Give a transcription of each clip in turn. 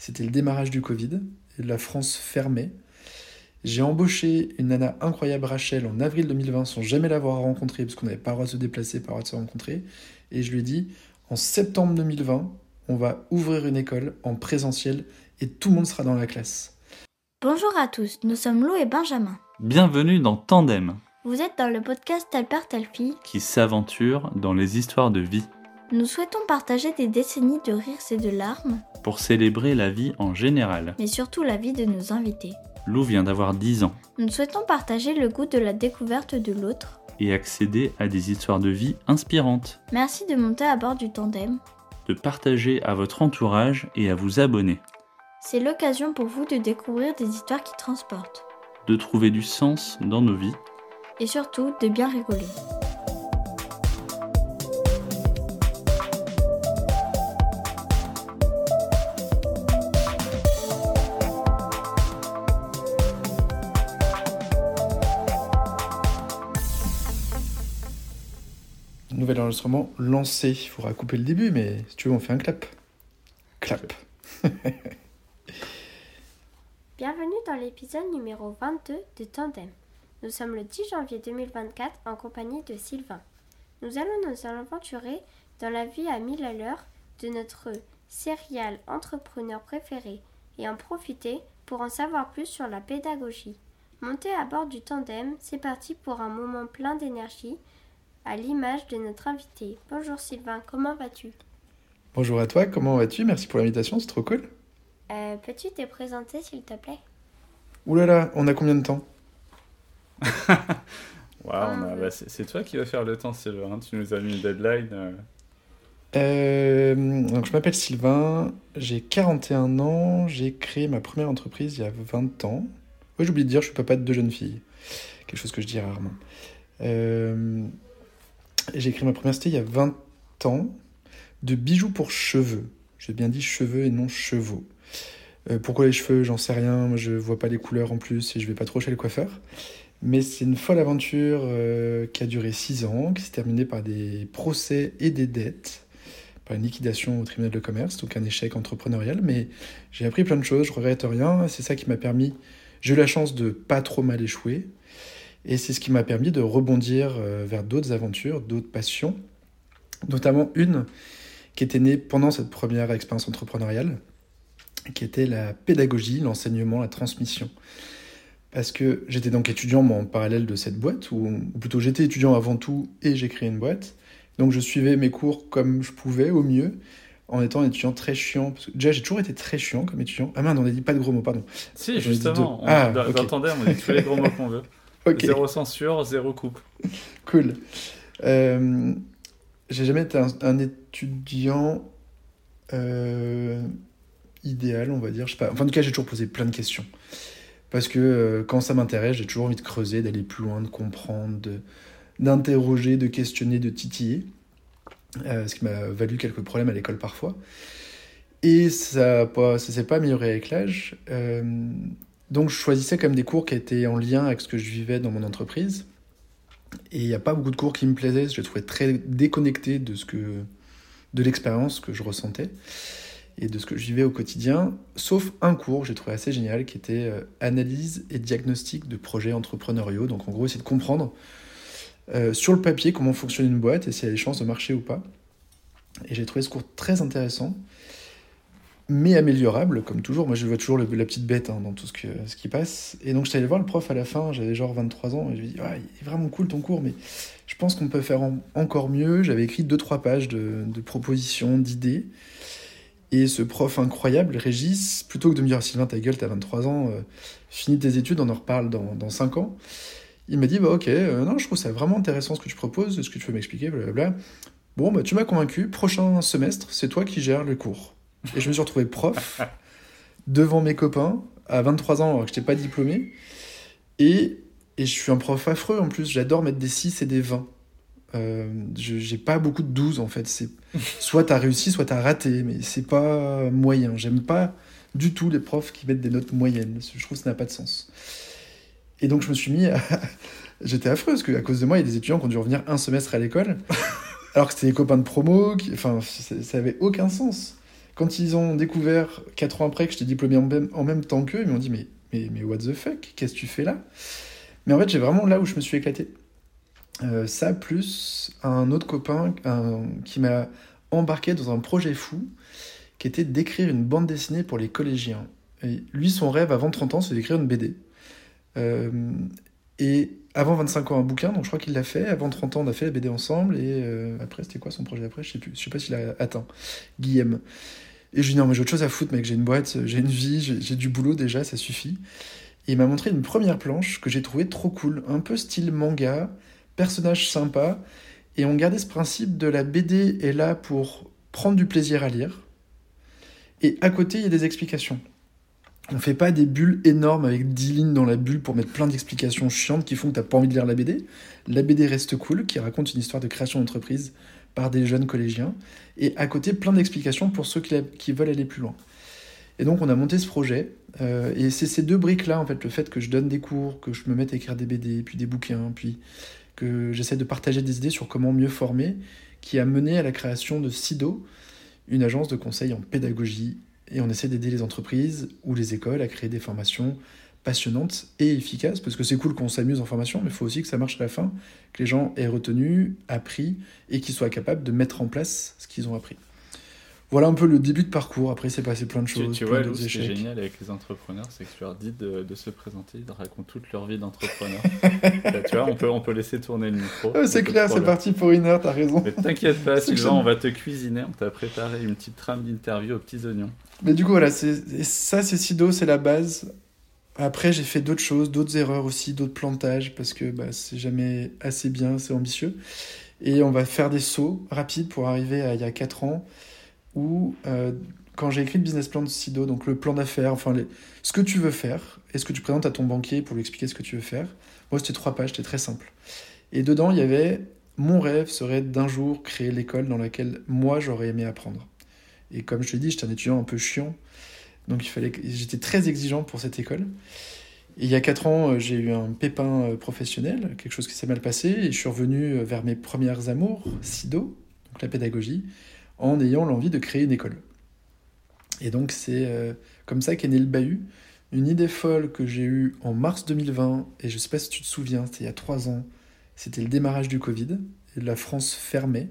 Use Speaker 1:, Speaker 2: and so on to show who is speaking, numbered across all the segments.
Speaker 1: C'était le démarrage du Covid et la France fermée. J'ai embauché une nana incroyable, Rachel, en avril 2020, sans jamais l'avoir rencontrée, parce qu'on n'avait pas le droit de se déplacer, pas le droit de se rencontrer. Et je lui ai dit, en septembre 2020, on va ouvrir une école en présentiel et tout le monde sera dans la classe.
Speaker 2: Bonjour à tous, nous sommes Lou et Benjamin.
Speaker 3: Bienvenue dans Tandem,
Speaker 2: Vous êtes dans le podcast Tel Père, Telle Fille.
Speaker 3: qui s'aventure dans les histoires de vie
Speaker 2: Nous souhaitons partager des décennies de rires et de larmes,
Speaker 3: pour célébrer la vie en général.
Speaker 2: mais surtout la vie de nos invités.
Speaker 3: Lou vient d'avoir 10 ans
Speaker 2: Nous souhaitons partager le goût de la découverte de l'autre.
Speaker 3: et accéder à des histoires de vie inspirantes,
Speaker 2: Merci de monter à bord du tandem.
Speaker 3: de partager à votre entourage et à vous abonner,
Speaker 2: C'est l'occasion pour vous de découvrir des histoires qui transportent.
Speaker 3: de trouver du sens dans nos vies.
Speaker 2: Et surtout de bien rigoler.
Speaker 1: Nouvel enregistrement lancé. Il faudra couper le début, mais si tu veux, on fait un clap. Clap.
Speaker 4: Bienvenue dans l'épisode numéro 22 de Tandem. Nous sommes le 10 janvier 2024 en compagnie de Sylvain. Nous allons nous aventurer dans la vie à mille à l'heure de notre serial entrepreneur préféré et en profiter pour en savoir plus sur la pédagogie. Montez à bord du tandem, c'est parti pour un moment plein d'énergie à l'image de notre invité. Bonjour Sylvain, comment vas-tu?
Speaker 1: Bonjour à toi, comment vas-tu? Merci pour l'invitation, c'est trop cool.
Speaker 4: Euh, Peux-tu te présenter s'il te plaît?
Speaker 1: Ouh là là, on a combien de temps?
Speaker 3: Waouh, bah, c'est toi qui vas faire le temps, Sylvain. Tu nous as mis une deadline. euh.
Speaker 1: Euh, donc je m'appelle Sylvain, j'ai 41 ans, j'ai créé ma première entreprise il y a 20 ans. Oui, j'ai oublié de dire, je suis papa de deux jeunes filles. Quelque chose que je dis rarement. Euh, j'ai créé ma première cité il y a 20 ans de bijoux pour cheveux. J'ai bien dit cheveux et non chevaux. Euh, pourquoi les cheveux, j'en sais rien. Moi, je vois pas les couleurs en plus et je vais pas trop chez le coiffeur. Mais c'est une folle aventure euh, qui a duré 6 ans, qui s'est terminée par des procès et des dettes par une liquidation au tribunal de commerce, donc un échec entrepreneurial, mais j'ai appris plein de choses, je regrette rien, c'est ça qui m'a permis, j'ai eu la chance de pas trop mal échouer, et c'est ce qui m'a permis de rebondir euh, vers d'autres aventures, d'autres passions, notamment une qui était née pendant cette première expérience entrepreneuriale, qui était la pédagogie, l'enseignement, la transmission. Parce que j'étais donc étudiant moi, en parallèle de cette boîte, ou ou plutôt j'étais étudiant avant tout et j'ai créé une boîte. Donc je suivais mes cours comme je pouvais, au mieux, en étant un étudiant très chiant. Parce que déjà, j'ai toujours été très chiant comme étudiant. Ah merde, on a dit pas de gros mots, pardon.
Speaker 3: Si, justement. On,
Speaker 1: Ah,
Speaker 3: dans,
Speaker 1: ok.
Speaker 3: dans Tandem, on dit tous les gros mots qu'on veut. Zéro censure, zéro coupe.
Speaker 1: cool. Euh, j'ai jamais été un, un étudiant euh, idéal, on va dire. Je sais pas. Enfin, en tout cas, j'ai toujours posé plein de questions. Parce que euh, quand ça m'intéresse, j'ai toujours envie de creuser, d'aller plus loin, de comprendre, d'interroger, de questionner, de titiller. Ce qui m'a valu quelques problèmes à l'école parfois. Et ça ne s'est pas amélioré avec l'âge. Donc je choisissais même des cours qui étaient en lien avec ce que je vivais dans mon entreprise. Et il n'y a pas beaucoup de cours qui me plaisaient. Je les trouvais très déconnectés de, ce que, de l'expérience que je ressentais et de ce que je vivais au quotidien. Sauf un cours, j'ai trouvé assez génial, qui était euh, analyse et diagnostic de projets entrepreneuriaux. Donc en gros, c'est de comprendre euh, sur le papier comment fonctionne une boîte et si elle a des chances de marcher ou pas. Et j'ai trouvé ce cours très intéressant, mais améliorable, comme toujours. Moi, je vois toujours la petite bête hein, dans tout ce, que, ce qui passe. Et donc, je suis allé voir le prof à la fin, j'avais genre 23 ans, et je lui ai dit Ouais, Il est vraiment cool ton cours, mais je pense qu'on peut faire en- encore mieux. J'avais écrit 2-3 pages de, propositions, d'idées. Et ce prof incroyable, Régis, plutôt que de me dire Sylvain, ta gueule, t'as 23 ans, euh, finis tes études, on en reparle dans, dans 5 ans. Il m'a dit Bah, ok, euh, non, je trouve ça vraiment intéressant ce que tu proposes, est-ce que tu peux m'expliquer, blablabla. Bon, bah, tu m'as convaincu, prochain semestre, c'est toi qui gères le cours. Et je me suis retrouvé prof devant mes copains à 23 ans alors que je n'étais pas diplômé. Et, et je suis un prof affreux en plus, j'adore mettre des 6 et des 20. Euh, j'ai pas beaucoup de 12 en fait. C'est soit t'as réussi, soit t'as raté, mais c'est pas moyen. J'aime pas du tout les profs qui mettent des notes moyennes. Je trouve que ça n'a pas de sens. Et donc je me suis mis à... J'étais affreux parce qu'à cause de moi, il y a des étudiants qui ont dû revenir un semestre à l'école, alors que c'était des copains de promo, enfin, ça ça avait aucun sens. Quand ils ont découvert, 4 ans après, que j'étais diplômé en même, temps qu'eux, ils m'ont dit mais, mais, what the fuck? Qu'est-ce que tu fais là? Mais en fait, j'ai vraiment là où je me suis éclaté. Euh, ça, plus un autre copain qui m'a embarqué dans un projet fou qui était d'écrire une bande dessinée pour les collégiens. Et lui, son rêve avant 30 ans, c'est d'écrire une BD. Euh, et avant 25 ans, un bouquin, donc je crois qu'il l'a fait. Avant 30 ans, on a fait la BD ensemble. Et euh, après, c'était quoi son projet après Je sais plus. Je sais pas s'il a atteint. Guillaume. Et je lui dis non, mais j'ai autre chose à foutre, mec. J'ai une boîte, j'ai une vie, j'ai j'ai du boulot déjà, ça suffit. Et il m'a montré une première planche que j'ai trouvée trop cool. Un peu style manga, personnage sympa. Et on gardait ce principe de la BD est là pour prendre du plaisir à lire. Et à côté, il y a des explications. On fait pas des bulles énormes avec 10 lignes dans la bulle pour mettre plein d'explications chiantes qui font que t'as pas envie de lire la BD. La BD reste cool, qui raconte une histoire de création d'entreprise par des jeunes collégiens. Et à côté, plein d'explications pour ceux qui veulent aller plus loin. Et donc, on a monté ce projet. euh, et c'est ces deux briques-là, en fait, le fait que je donne des cours, que je me mette à écrire des BD, puis des bouquins, puis que j'essaie de partager des idées sur comment mieux former, qui a mené à la création de SIDO, une agence de conseil en pédagogie. Et on essaie d'aider les entreprises ou les écoles à créer des formations passionnantes et efficaces, parce que c'est cool qu'on s'amuse en formation, mais il faut aussi que ça marche à la fin, que les gens aient retenu, appris, et qu'ils soient capables de mettre en place ce qu'ils ont appris. Voilà un peu le début de parcours. Après, c'est passé plein de
Speaker 3: Tu,
Speaker 1: choses,
Speaker 3: tu
Speaker 1: plein
Speaker 3: vois, Lou,
Speaker 1: d'autres
Speaker 3: ce qui est génial avec les entrepreneurs, c'est que tu leur dis de, de se présenter, ils te racontent toute leur vie d'entrepreneur. Là, tu vois, on peut, on peut laisser tourner le micro.
Speaker 1: C'est
Speaker 3: de
Speaker 1: clair, c'est parti pour une heure, t'as raison.
Speaker 3: Mais t'inquiète pas, Sylvain, on va te cuisiner. On t'a préparé une petite trame d'interview aux petits oignons.
Speaker 1: Mais du coup, voilà, ça, c'est Sido, c'est la base. Après, j'ai fait d'autres choses, d'autres erreurs aussi, d'autres plantages, parce que bah, c'est jamais assez bien, c'est ambitieux. Et on va faire des sauts rapides pour arriver à il y a 4 ans, où euh, quand j'ai écrit le business plan de Sido, donc le plan d'affaires, enfin les- ce que tu veux faire, et ce que tu présentes à ton banquier pour lui expliquer ce que tu veux faire, moi c'était trois pages, c'était très simple. Et dedans, il y avait mon rêve serait d'un jour créer l'école dans laquelle moi j'aurais aimé apprendre. Et comme je te dis, j'étais un étudiant un peu chiant, donc il fallait que... j'étais très exigeant pour cette école. Et il y a 4 ans, euh, j'ai eu un pépin euh, professionnel, quelque chose qui s'est mal passé, et je suis revenu euh, vers mes premières amours, SIDO, donc la pédagogie, en ayant l'envie de créer une école. Et donc c'est comme ça qu'est né le Bahut, une idée folle que j'ai eue en mars 2020, et je sais pas si tu te souviens, c'était il y a 3 ans, c'était le démarrage du Covid, et la France fermait.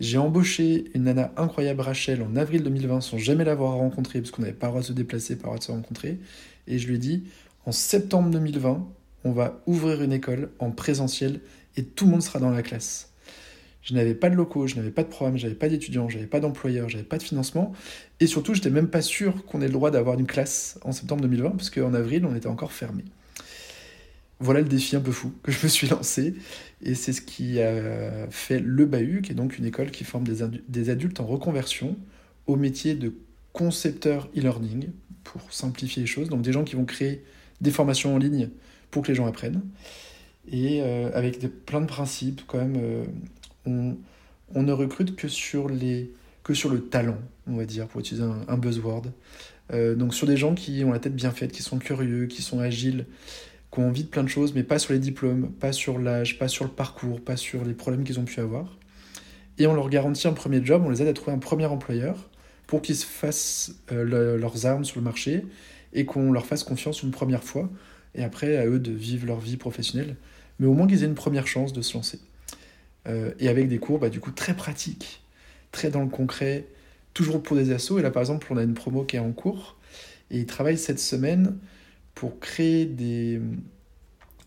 Speaker 1: J'ai embauché une nana incroyable, Rachel, en avril 2020, sans jamais l'avoir rencontrée, parce qu'on n'avait pas le droit de se déplacer, pas le droit de se rencontrer. Et je lui ai dit, en septembre 2020, on va ouvrir une école en présentiel et tout le monde sera dans la classe. Je n'avais pas de locaux, je n'avais pas de programme, j'avais pas d'étudiants, j'avais pas d'employeurs, j'avais pas de financement. Et surtout, j'étais même pas sûr qu'on ait le droit d'avoir une classe en septembre 2020, parce qu'en avril, on était encore fermé. Voilà le défi un peu fou que je me suis lancé. Et c'est ce qui a fait le Bahut, qui est donc une école qui forme des, adu- des adultes en reconversion au métier de concepteur e-learning, pour simplifier les choses. Donc des gens qui vont créer des formations en ligne pour que les gens apprennent. Et euh, avec des, plein de principes, quand même, euh, on, ne recrute que sur, les, que sur le talent, on va dire, pour utiliser un, un buzzword. Euh, donc sur des gens qui ont la tête bien faite, qui sont curieux, qui sont agiles, qui ont de plein de choses, mais pas sur les diplômes, pas sur l'âge, pas sur le parcours, pas sur les problèmes qu'ils ont pu avoir. Et on leur garantit un premier job, on les aide à trouver un premier employeur pour qu'ils se fassent euh, le- leurs armes sur le marché et qu'on leur fasse confiance une première fois. Et après, à eux de vivre leur vie professionnelle. Mais au moins qu'ils aient une première chance de se lancer. Euh, et avec des cours, bah, du coup, très pratiques, très dans le concret, toujours pour des assos. Et là, par exemple, on a une promo qui est en cours. Et ils travaillent cette semaine pour créer des,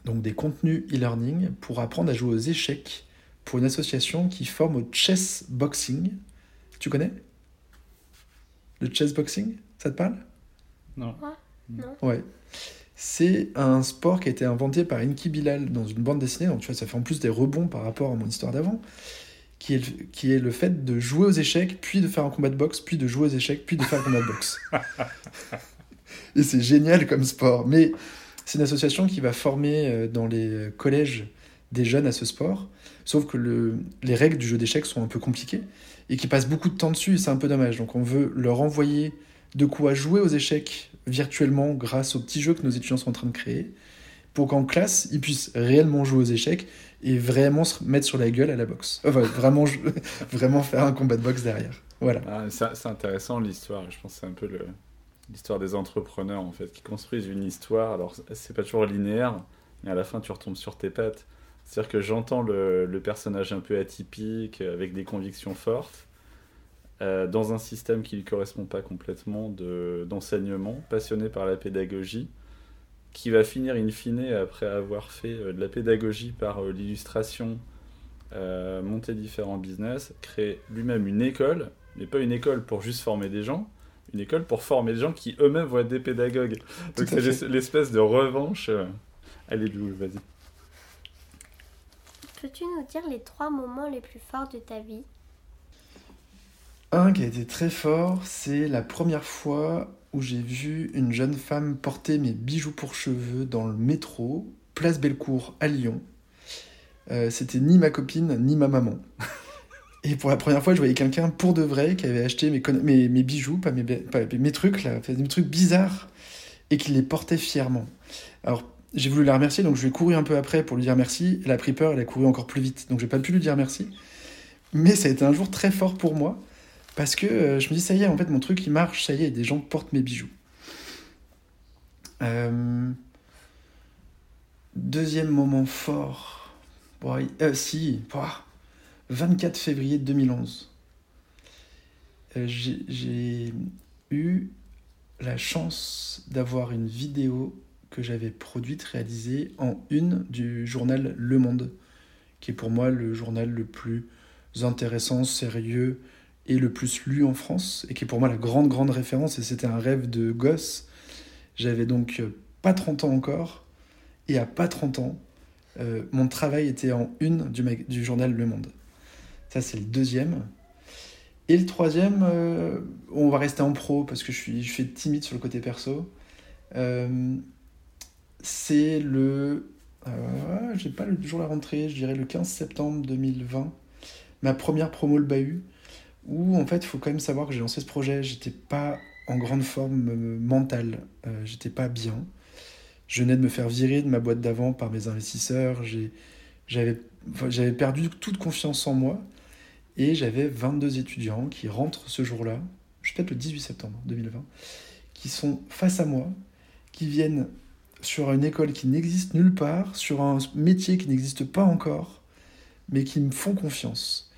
Speaker 1: donc des contenus e-learning pour apprendre à jouer aux échecs pour une association qui forme au chess boxing. Tu connais? Le chess boxing? Ça te parle?
Speaker 3: Non.
Speaker 1: Ouais. C'est un sport qui a été inventé par Inki Bilal dans une bande dessinée, donc tu vois, ça fait en plus des rebonds par rapport à mon histoire d'avant, qui est, le- qui est le fait de jouer aux échecs, puis de faire un combat de boxe, puis de jouer aux échecs, puis de faire un combat de boxe. Et c'est génial comme sport. Mais c'est une association qui va former euh, dans les collèges des jeunes à ce sport, sauf que le, les règles du jeu d'échecs sont un peu compliquées et qui passent beaucoup de temps dessus et c'est un peu dommage. Donc on veut leur envoyer de quoi jouer aux échecs virtuellement grâce aux petits jeux que nos étudiants sont en train de créer pour qu'en classe, ils puissent réellement jouer aux échecs et vraiment se mettre sur la gueule à la boxe. Enfin, vraiment, vraiment faire un combat de boxe derrière. Voilà.
Speaker 3: Ah, c'est intéressant l'histoire. Je pense que c'est un peu le- l'histoire des entrepreneurs en fait qui construisent une histoire. Alors c'est pas toujours linéaire, mais à la fin tu retombes sur tes pattes. C'est-à-dire que j'entends le, personnage un peu atypique, avec des convictions fortes, euh, dans un système qui lui correspond pas complètement de- d'enseignement, passionné par la pédagogie, qui va finir in fine après avoir fait euh, de la pédagogie par euh, l'illustration, euh, monter différents business, créer lui-même une école, mais pas une école pour juste former des gens, une école pour former des gens qui eux-mêmes vont être des pédagogues.
Speaker 1: Tout
Speaker 3: Donc c'est l'es- l'espèce de revanche. euh. Allez, Lou, vas-y.
Speaker 4: Peux-tu nous dire les trois moments les plus forts de ta vie?
Speaker 1: Un qui a été très fort, c'est la première fois où j'ai vu une jeune femme porter mes bijoux pour cheveux dans le métro, place Bellecour à Lyon. Euh, C'était ni ma copine ni ma maman. Et pour la première fois, je voyais quelqu'un pour de vrai qui avait acheté mes, mes, bijoux, pas mes, mes trucs là, trucs bizarres, et qui les portait fièrement. Alors, j'ai voulu la remercier, donc je lui ai couru un peu après pour lui dire merci. Elle a pris peur, elle a couru encore plus vite, donc j'ai pas pu lui dire merci. Mais ça a été un jour très fort pour moi, parce que euh, je me dis, ça y est, en fait, mon truc il marche, ça y est, des gens portent mes bijoux. Euh, Deuxième moment fort. Bon, euh, si, 24 février 2011. Euh, J'ai eu la chance d'avoir une vidéo que j'avais produite, réalisée en une du journal Le Monde, qui est pour moi le journal le plus intéressant, sérieux et le plus lu en France, et qui est pour moi la grande, grande référence, et c'était un rêve de gosse. J'avais donc euh, pas 30 ans encore, et à pas 30 ans, euh, mon travail était en une du journal Le Monde. Ça, c'est le deuxième. Et le troisième, euh, on va rester en pro parce que je suis, je suis timide sur le côté perso. Euh, c'est le. Euh, J'ai pas le jour de la rentrée, je dirais le 15 septembre 2020. Ma première promo le bahut. Où en fait, il faut quand même savoir que j'ai lancé ce projet. J'étais pas en grande forme mentale. J'étais pas bien. Je venais de me faire virer de ma boîte d'avant par mes investisseurs. J'avais perdu toute confiance en moi. Et j'avais 22 étudiants qui rentrent ce jour-là, je peut-être le 18 septembre 2020, qui sont face à moi, qui viennent sur une école qui n'existe nulle part, sur un métier qui n'existe pas encore, mais qui me font confiance.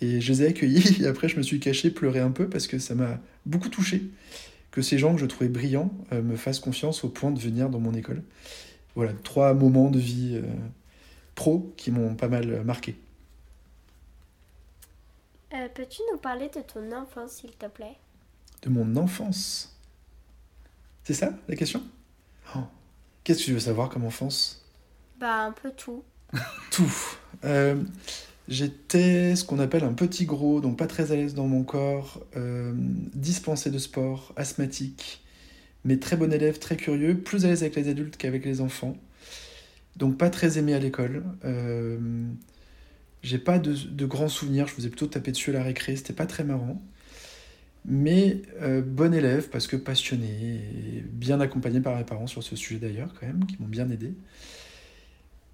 Speaker 1: Et je les ai accueillis, et après je me suis caché, pleuré un peu, parce que ça m'a beaucoup touché que ces gens que je trouvais brillants euh, me fassent confiance au point de venir dans mon école. Voilà, trois moments de vie euh, pro qui m'ont pas mal marqué.
Speaker 4: Euh, Peux-tu nous parler de ton enfance, s'il te plaît?
Speaker 1: De mon enfance? C'est ça la question? Oh. Qu'est-ce que tu veux savoir comme enfance?
Speaker 4: Bah, un peu tout.
Speaker 1: Tout. Euh, J'étais ce qu'on appelle un petit gros, donc pas très à l'aise dans mon corps, euh, dispensé de sport, asthmatique, mais très bon élève, très curieux, plus à l'aise avec les adultes qu'avec les enfants. Donc pas très aimé à l'école. Euh, J'ai pas de, de grands souvenirs, je faisais plutôt taper dessus à la récré, c'était pas très marrant. Mais euh, bon élève parce que passionné bien accompagné par mes parents sur ce sujet d'ailleurs quand même, qui m'ont bien aidé.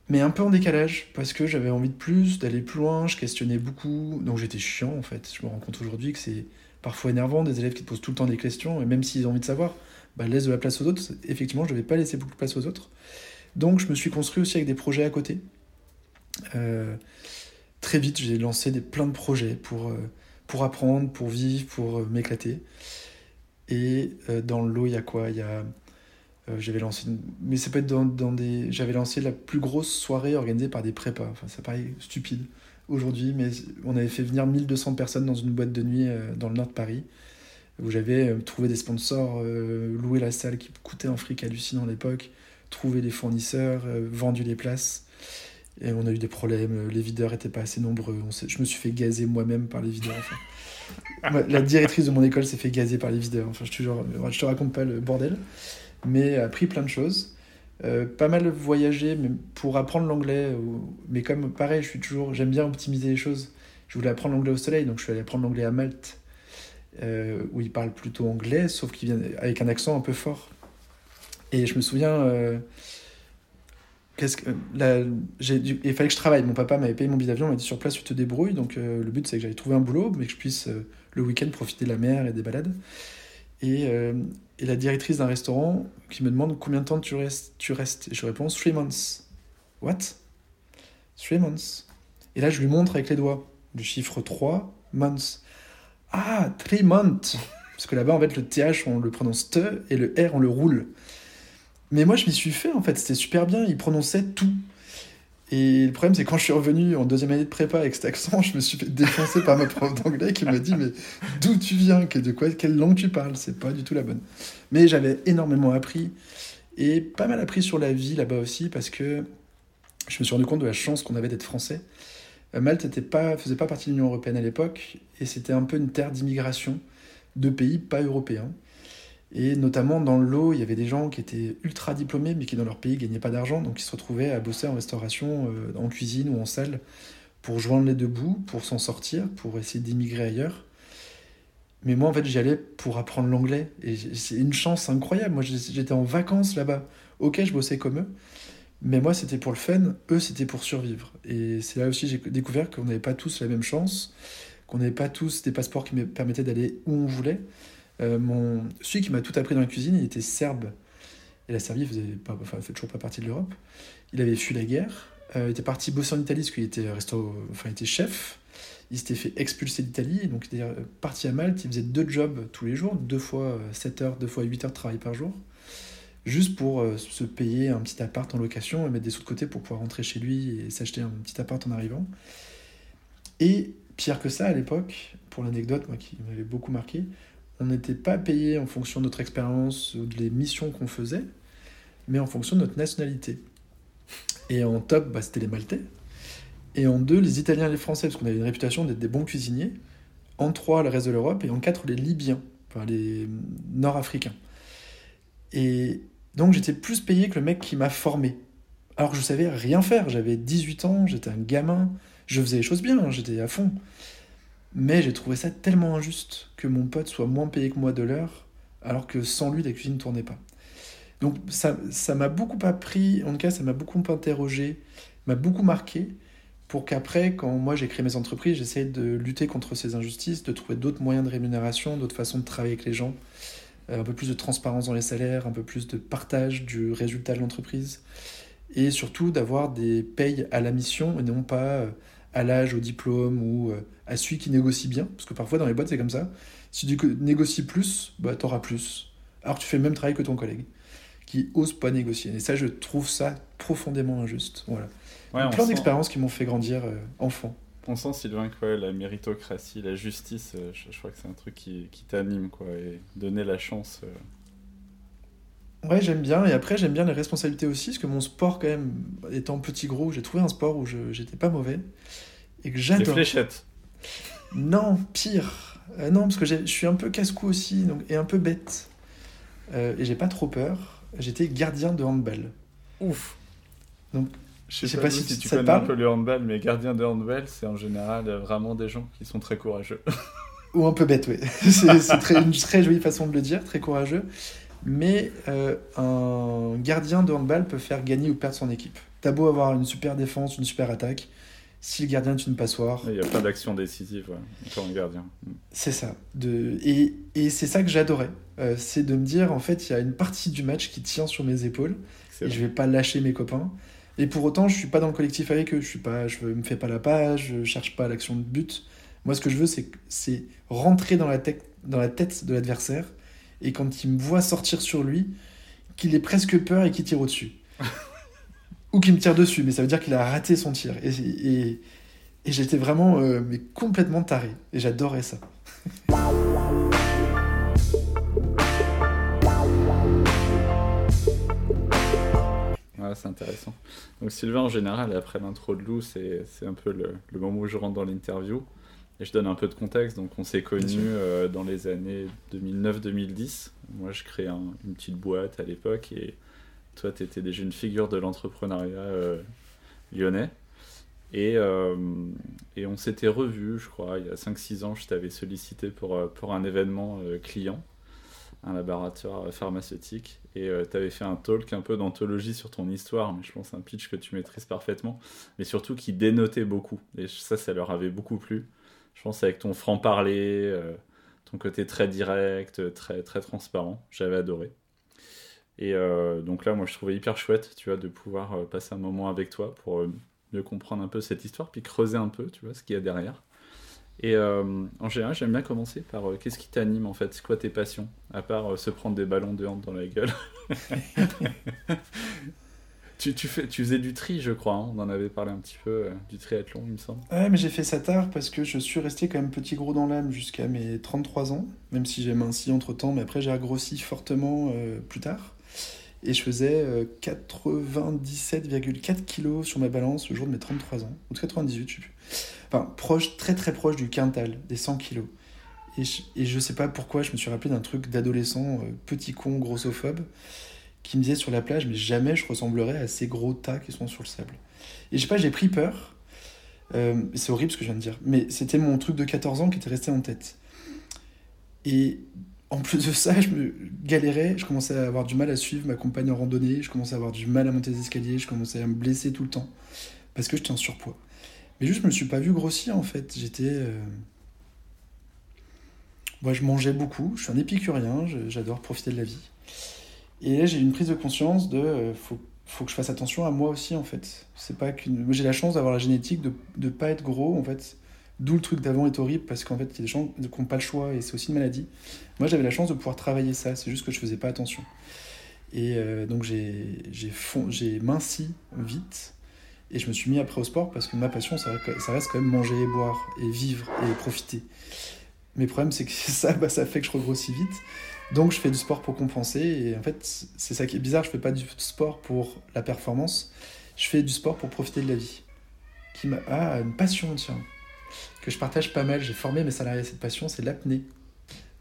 Speaker 1: Mais un peu en décalage parce que j'avais envie de plus, d'aller plus loin, je questionnais beaucoup, donc j'étais chiant en fait. Je me rends compte aujourd'hui que c'est parfois énervant des élèves qui te posent tout le temps des questions et même s'ils ont envie de savoir, bah, laisse de la place aux autres. Effectivement, je ne devais pas laisser beaucoup de place aux autres. Donc je me suis construit aussi avec des projets à côté. Euh, très vite, j'ai lancé des, plein de projets pour, euh, pour apprendre, pour vivre, pour euh, m'éclater. Et euh, dans le lot, il y a quoi? Il y a. j'avais lancé. Mais être dans, des. J'avais lancé la plus grosse soirée organisée par des prépas. Enfin, ça paraît stupide aujourd'hui, mais on avait fait venir 1200 personnes dans une boîte de nuit dans le nord de Paris, où j'avais trouvé des sponsors, loué la salle qui coûtait un fric hallucinant à l'époque, trouvé les fournisseurs, vendu les places. Et on a eu des problèmes, euh, les videurs n'étaient pas assez nombreux. On je me suis fait gazer moi-même par les videurs. Enfin. La directrice de mon école s'est fait gazer par les videurs. Enfin, je, te jure, euh, je te raconte pas le bordel. Mais appris plein de choses. Euh, pas mal voyagé mais pour apprendre l'anglais. Mais comme pareil, je suis toujours, j'aime bien optimiser les choses. Je voulais apprendre l'anglais au soleil, donc je suis allé apprendre l'anglais à Malte, euh, où ils parlent plutôt anglais, sauf qu'ils viennent avec un accent un peu fort. Et je me souviens, euh, qu'est-ce que, là, j'ai il fallait que je travaille. Mon papa m'avait payé mon billet d'avion, il m'a dit sur place, tu te débrouilles. Donc euh, le but, c'est que j'aille trouver un boulot, mais que je puisse euh, le week-end, profiter de la mer et des balades. Et, euh, et la directrice d'un restaurant qui me demande combien de temps tu restes. Tu restes. Et je réponds three months. What? Three months. Et là, je lui montre avec les doigts le chiffre 3, months. Ah, three months Parce que là-bas, en fait, le TH, on le prononce te et le R, on le roule. Mais moi, je m'y suis fait, en fait. C'était super bien. Il prononçait tout. Et le problème, c'est quand je suis revenu en deuxième année de prépa avec cet accent, je me suis fait défoncer par ma prof d'anglais qui m'a dit Mais d'où tu viens? De quoi Quelle langue tu parles? C'est pas du tout la bonne. Mais j'avais énormément appris et pas mal appris sur la vie là-bas aussi parce que je me suis rendu compte de la chance qu'on avait d'être français. Euh, Malte ne pas, faisait pas partie de l'Union européenne à l'époque et c'était un peu une terre d'immigration de pays pas européens. Et notamment dans l'eau, il y avait des gens qui étaient ultra diplômés, mais qui dans leur pays gagnaient pas d'argent, donc ils se retrouvaient à bosser en restauration, euh, en cuisine ou en salle, pour joindre les deux bouts, pour s'en sortir, pour essayer d'immigrer ailleurs. Mais moi, en fait, j'y allais pour apprendre l'anglais. Et c'est une chance incroyable. Moi, j'étais en vacances là-bas. Ok, je bossais comme eux. Mais moi, c'était pour le fun. Eux, c'était pour survivre. Et c'est là aussi j'ai découvert qu'on n'avait pas tous la même chance, qu'on n'avait pas tous des passeports qui me permettaient d'aller où on voulait. Euh, mon... Celui qui m'a tout appris dans la cuisine, il était serbe. Et la Serbie faisait, pas, enfin, fait toujours pas partie de l'Europe. Il avait fui la guerre. Euh, il était parti bosser en Italie parce qu'il était, enfin, il était chef. Il s'était fait expulser d'Italie. Donc, il était parti à Malte. Il faisait deux jobs tous les jours, deux fois 7 heures, deux fois 8 heures de travail par jour. Juste pour euh, se payer un petit appart en location et mettre des sous de côté pour pouvoir rentrer chez lui et s'acheter un petit appart en arrivant. Et pire que ça, à l'époque, pour l'anecdote, moi qui m'avait beaucoup marqué, on n'était pas payé en fonction de notre expérience ou des missions qu'on faisait, mais en fonction de notre nationalité. Et en top, bah, c'était les Maltais. Et en deux, les Italiens et les Français, parce qu'on avait une réputation d'être des bons cuisiniers. En trois, le reste de l'Europe. Et en quatre, les Libyens, enfin les Nord-Africains. Et donc j'étais plus payé que le mec qui m'a formé. Alors que je savais rien faire. J'avais 18 ans, j'étais un gamin. Je faisais les choses bien, hein, j'étais à fond. Mais j'ai trouvé ça tellement injuste que mon pote soit moins payé que moi de l'heure, alors que sans lui, la cuisine ne tournait pas. Donc ça m'a beaucoup appris, en tout cas ça m'a beaucoup interrogé, m'a beaucoup marqué, pour qu'après, quand moi j'ai créé mes entreprises, j'essaye de lutter contre ces injustices, de trouver d'autres moyens de rémunération, d'autres façons de travailler avec les gens, euh, un peu plus de transparence dans les salaires, un peu plus de partage du résultat de l'entreprise, et surtout d'avoir des payes à la mission et non pas euh, à l'âge, au diplôme ou euh, à celui qui négocie bien. Parce que parfois dans les boîtes, c'est comme ça. Si tu négocies plus, bah, tu auras plus. Alors tu fais le même travail que ton collègue qui ose pas négocier. Et ça, je trouve ça profondément injuste. Voilà. Plein d'expériences qui m'ont fait grandir euh, enfant.
Speaker 3: On sent, Sylvain, que la méritocratie, la justice, euh, je, crois que c'est un truc qui, qui t'anime, quoi. Et donner la chance.
Speaker 1: Ouais, j'aime bien. Et après, j'aime bien les responsabilités aussi, parce que mon sport, quand même, étant petit gros, j'ai trouvé un sport où j'étais pas mauvais. Et que j'adore. Les
Speaker 3: fléchettes.
Speaker 1: Non, pire. Euh, non, parce que je suis un peu casse-cou aussi, donc, et un peu bête. Euh, et j'ai pas trop peur. J'étais gardien de handball.
Speaker 3: Ouf.
Speaker 1: Donc,
Speaker 3: je sais, pas, si, tu connais un peu le handball, mais gardien de handball, c'est en général vraiment des gens qui sont très courageux.
Speaker 1: Ou un peu bête, oui. c'est très, une très jolie façon de le dire, très courageux mais euh, un gardien de handball peut faire gagner ou perdre son équipe. T'as beau avoir une super défense, une super attaque, si le gardien est une passoire.
Speaker 3: Il n'y a pas d'action décisive pour un gardien.
Speaker 1: C'est ça. De... Et, et c'est ça que j'adorais. Euh, c'est de me dire, en fait, il y a une partie du match qui tient sur mes épaules et je vais pas lâcher mes copains. Et pour autant, je suis pas dans le collectif avec eux. Je suis pas, je me fais pas la page, je cherche pas l'action de but. Moi, ce que je veux, c'est rentrer dans la, tête, dans la tête de l'adversaire et quand il me voit sortir sur lui, qu'il ait presque peur et qu'il tire au-dessus. Ou qu'il me tire dessus, mais ça veut dire qu'il a raté son tir. Et, et, et j'étais vraiment euh, mais complètement taré. Et j'adorais ça.
Speaker 3: Ouais, c'est intéressant. Donc Sylvain, en général, après l'intro de Lou, c'est un peu le, le, moment où je rentre dans l'interview. Et je donne un peu de contexte. Donc, on s'est connus euh, dans les années 2009-2010. Moi, je crée une petite boîte à l'époque et toi, tu étais déjà une figure de l'entrepreneuriat euh, lyonnais. Et, euh, et on s'était revus, je crois, il y a 5-6 ans, je t'avais sollicité pour, pour un événement client, un laboratoire pharmaceutique. Et tu avais fait un talk un peu d'anthologie sur ton histoire, mais je pense un pitch que tu maîtrises parfaitement, mais surtout qui dénotait beaucoup. Et ça, ça leur avait beaucoup plu. Je pense avec ton franc-parler, euh, ton côté très direct, très, très transparent. J'avais adoré. Et euh, donc là, moi, je trouvais hyper chouette, tu vois, de pouvoir euh, passer un moment avec toi pour mieux comprendre un peu cette histoire, puis creuser un peu, tu vois, ce qu'il y a derrière. Et en général, j'aime bien commencer par qu'est-ce qui t'anime en fait, c'est quoi tes passions, à part se prendre des ballons de hand dans la gueule. tu, fais, tu faisais du tri, je crois, hein. on en avait parlé un petit peu, du triathlon, il me semble.
Speaker 1: Ouais, mais j'ai fait ça tard parce que je suis resté quand même petit gros dans l'âme jusqu'à mes 33 ans, même si j'ai minci entre temps, mais après j'ai grossi fortement plus tard et je faisais 97,4 euh, kg sur ma balance le jour de mes 33 ans, ou 98, je sais plus. Enfin, proche, très très proche du quintal, des 100 kg. Et je, et je sais pas pourquoi, je me suis rappelé d'un truc d'adolescent, euh, petit con, grossophobe, qui me disait sur la plage, mais jamais je ressemblerais à ces gros tas qui sont sur le sable. Et je sais pas, j'ai pris peur. Euh, c'est horrible ce que je viens de dire, mais c'était mon truc de 14 ans qui était resté en tête. Et en plus de ça, je me galérais, je commençais à avoir du mal à suivre ma compagne en randonnée, je commençais à avoir du mal à monter les escaliers, je commençais à me blesser tout le temps parce que j'étais en surpoids. Mais juste, je me suis pas vu grossir en fait. J'étais. Euh, moi, je mangeais beaucoup, je suis un épicurien, j'adore profiter de la vie. Et là, j'ai eu une prise de conscience de. Euh, faut, faut que je fasse attention à moi aussi en fait. C'est pas qu'une. J'ai la chance d'avoir la génétique de ne pas être gros en fait. D'où le truc d'avant est horrible parce qu'en fait, il y a des gens qui n'ont pas le choix et c'est aussi une maladie. Moi, j'avais la chance de pouvoir travailler ça, c'est juste que je faisais pas attention. Et euh, donc, j'ai minci vite et je me suis mis après au sport parce que ma passion, ça, reste quand même manger et boire et vivre et profiter. Mais le problème, c'est que ça, bah, ça fait que je regrossis vite. Donc, je fais du sport pour compenser. Et en fait, c'est ça qui est bizarre. Je fais pas du sport pour la performance. Je fais du sport pour profiter de la vie. Qui m'a... Ah, une passion, tiens que je partage pas mal. J'ai formé mes salariés à cette passion, c'est l'apnée.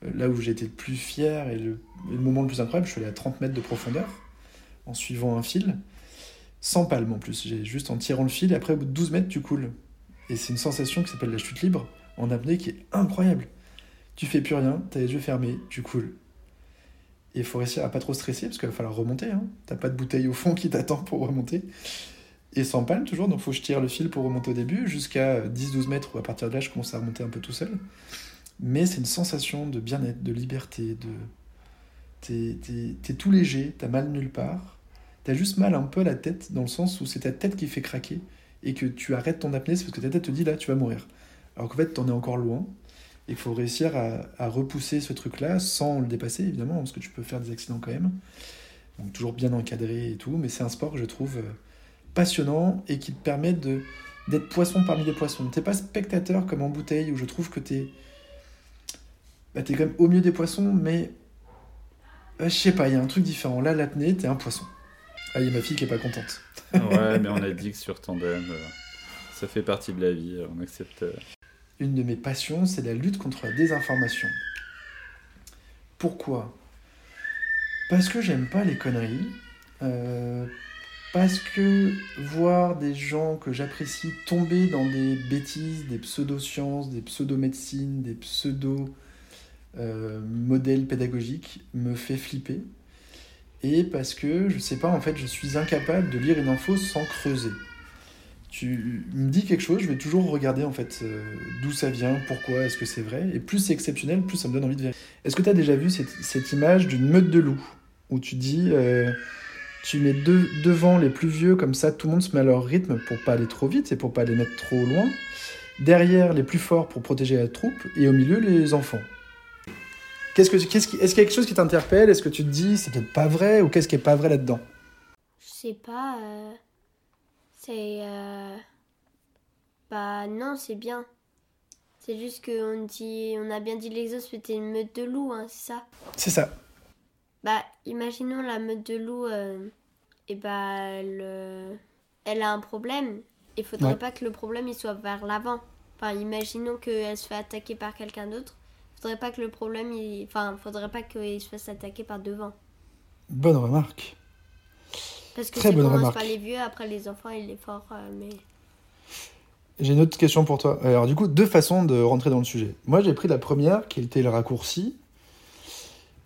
Speaker 1: Euh, là où j'ai été le plus fier et le, moment le plus incroyable, je suis allé à 30 mètres de profondeur en suivant un fil, sans palme en plus. Juste en tirant le fil et après au bout de 12 mètres, tu coules. Et c'est une sensation qui s'appelle la chute libre en apnée qui est incroyable. Tu fais plus rien, tu as les yeux fermés, tu coules. Et il faut réussir à pas trop stresser parce qu'il va falloir remonter. Hein. T'as pas de bouteille au fond qui t'attend pour remonter et sans palme toujours, donc faut que je tire le fil pour remonter au début, jusqu'à 10-12 mètres où à partir de là je commence à remonter un peu tout seul. Mais c'est une sensation de bien-être, de liberté, de... T'es tout léger, t'as mal nulle part, t'as juste mal un peu à la tête, dans le sens où c'est ta tête qui fait craquer, et que tu arrêtes ton apnée, c'est parce que ta tête te dit là tu vas mourir. Alors qu'en fait t'en es encore loin, qu'il faut réussir à, repousser ce truc-là sans le dépasser évidemment, parce que tu peux faire des accidents quand même. Donc toujours bien encadré et tout, mais c'est un sport que je trouve euh, passionnant et qui te permet de d'être poisson parmi les poissons. T'es pas spectateur comme en bouteille où je trouve que t'es bah, es quand même au milieu des poissons, mais bah, je sais pas, il y a un truc différent. Là, l'apnée, t'es un poisson. Ah, il y a ma fille qui est pas contente.
Speaker 3: ouais, mais on a dit que sur Tandem, euh, ça fait partie de la vie, on accepte. Euh.
Speaker 1: Une de mes passions, c'est la lutte contre la désinformation. Pourquoi? Parce que j'aime pas les conneries. Euh, parce que voir des gens que j'apprécie tomber dans des bêtises, des pseudo-sciences, des pseudo-médecines, des pseudo-modèles pédagogiques me fait flipper. Et parce que, je sais pas, en fait, je suis incapable de lire une info sans creuser. Tu me dis quelque chose, je vais toujours regarder en fait euh, d'où ça vient, pourquoi, est-ce que c'est vrai. Et plus c'est exceptionnel, plus ça me donne envie de vérifier. Est-ce que tu as déjà vu cette, image d'une meute de loups Où tu dis... Euh, tu mets devant les plus vieux, comme ça tout le monde se met à leur rythme pour pas aller trop vite et pour pas les mettre trop loin. Derrière les plus forts pour protéger la troupe et au milieu les enfants. Qu'est-ce que, qu'est-ce est-ce qu'il y a quelque chose qui t'interpelle? Est-ce que tu te dis c'est peut-être pas vrai ou qu'est-ce qui est pas vrai là-dedans?
Speaker 4: Je sais pas. Euh, c'est. Euh, bah non, c'est bien. C'est juste qu'on dit, on a bien dit l'exos, c'était une meute de loups, hein, c'est ça?
Speaker 1: C'est ça.
Speaker 4: Bah, imaginons la meute de loups, et euh, eh bah, elle, elle, a un problème. Il faudrait pas que le problème il soit vers l'avant. Enfin, imaginons qu'elle se fait attaquer par quelqu'un d'autre. Il faudrait pas que le problème, il... enfin, faudrait pas qu'il se fasse attaquer par devant.
Speaker 1: Bonne remarque.
Speaker 4: Parce que Très bonne remarque. par les vieux, après les enfants et les forts, euh, mais.
Speaker 1: J'ai une autre question pour toi. Alors du coup, deux façons de rentrer dans le sujet. Moi, j'ai pris la première, qui était le raccourci,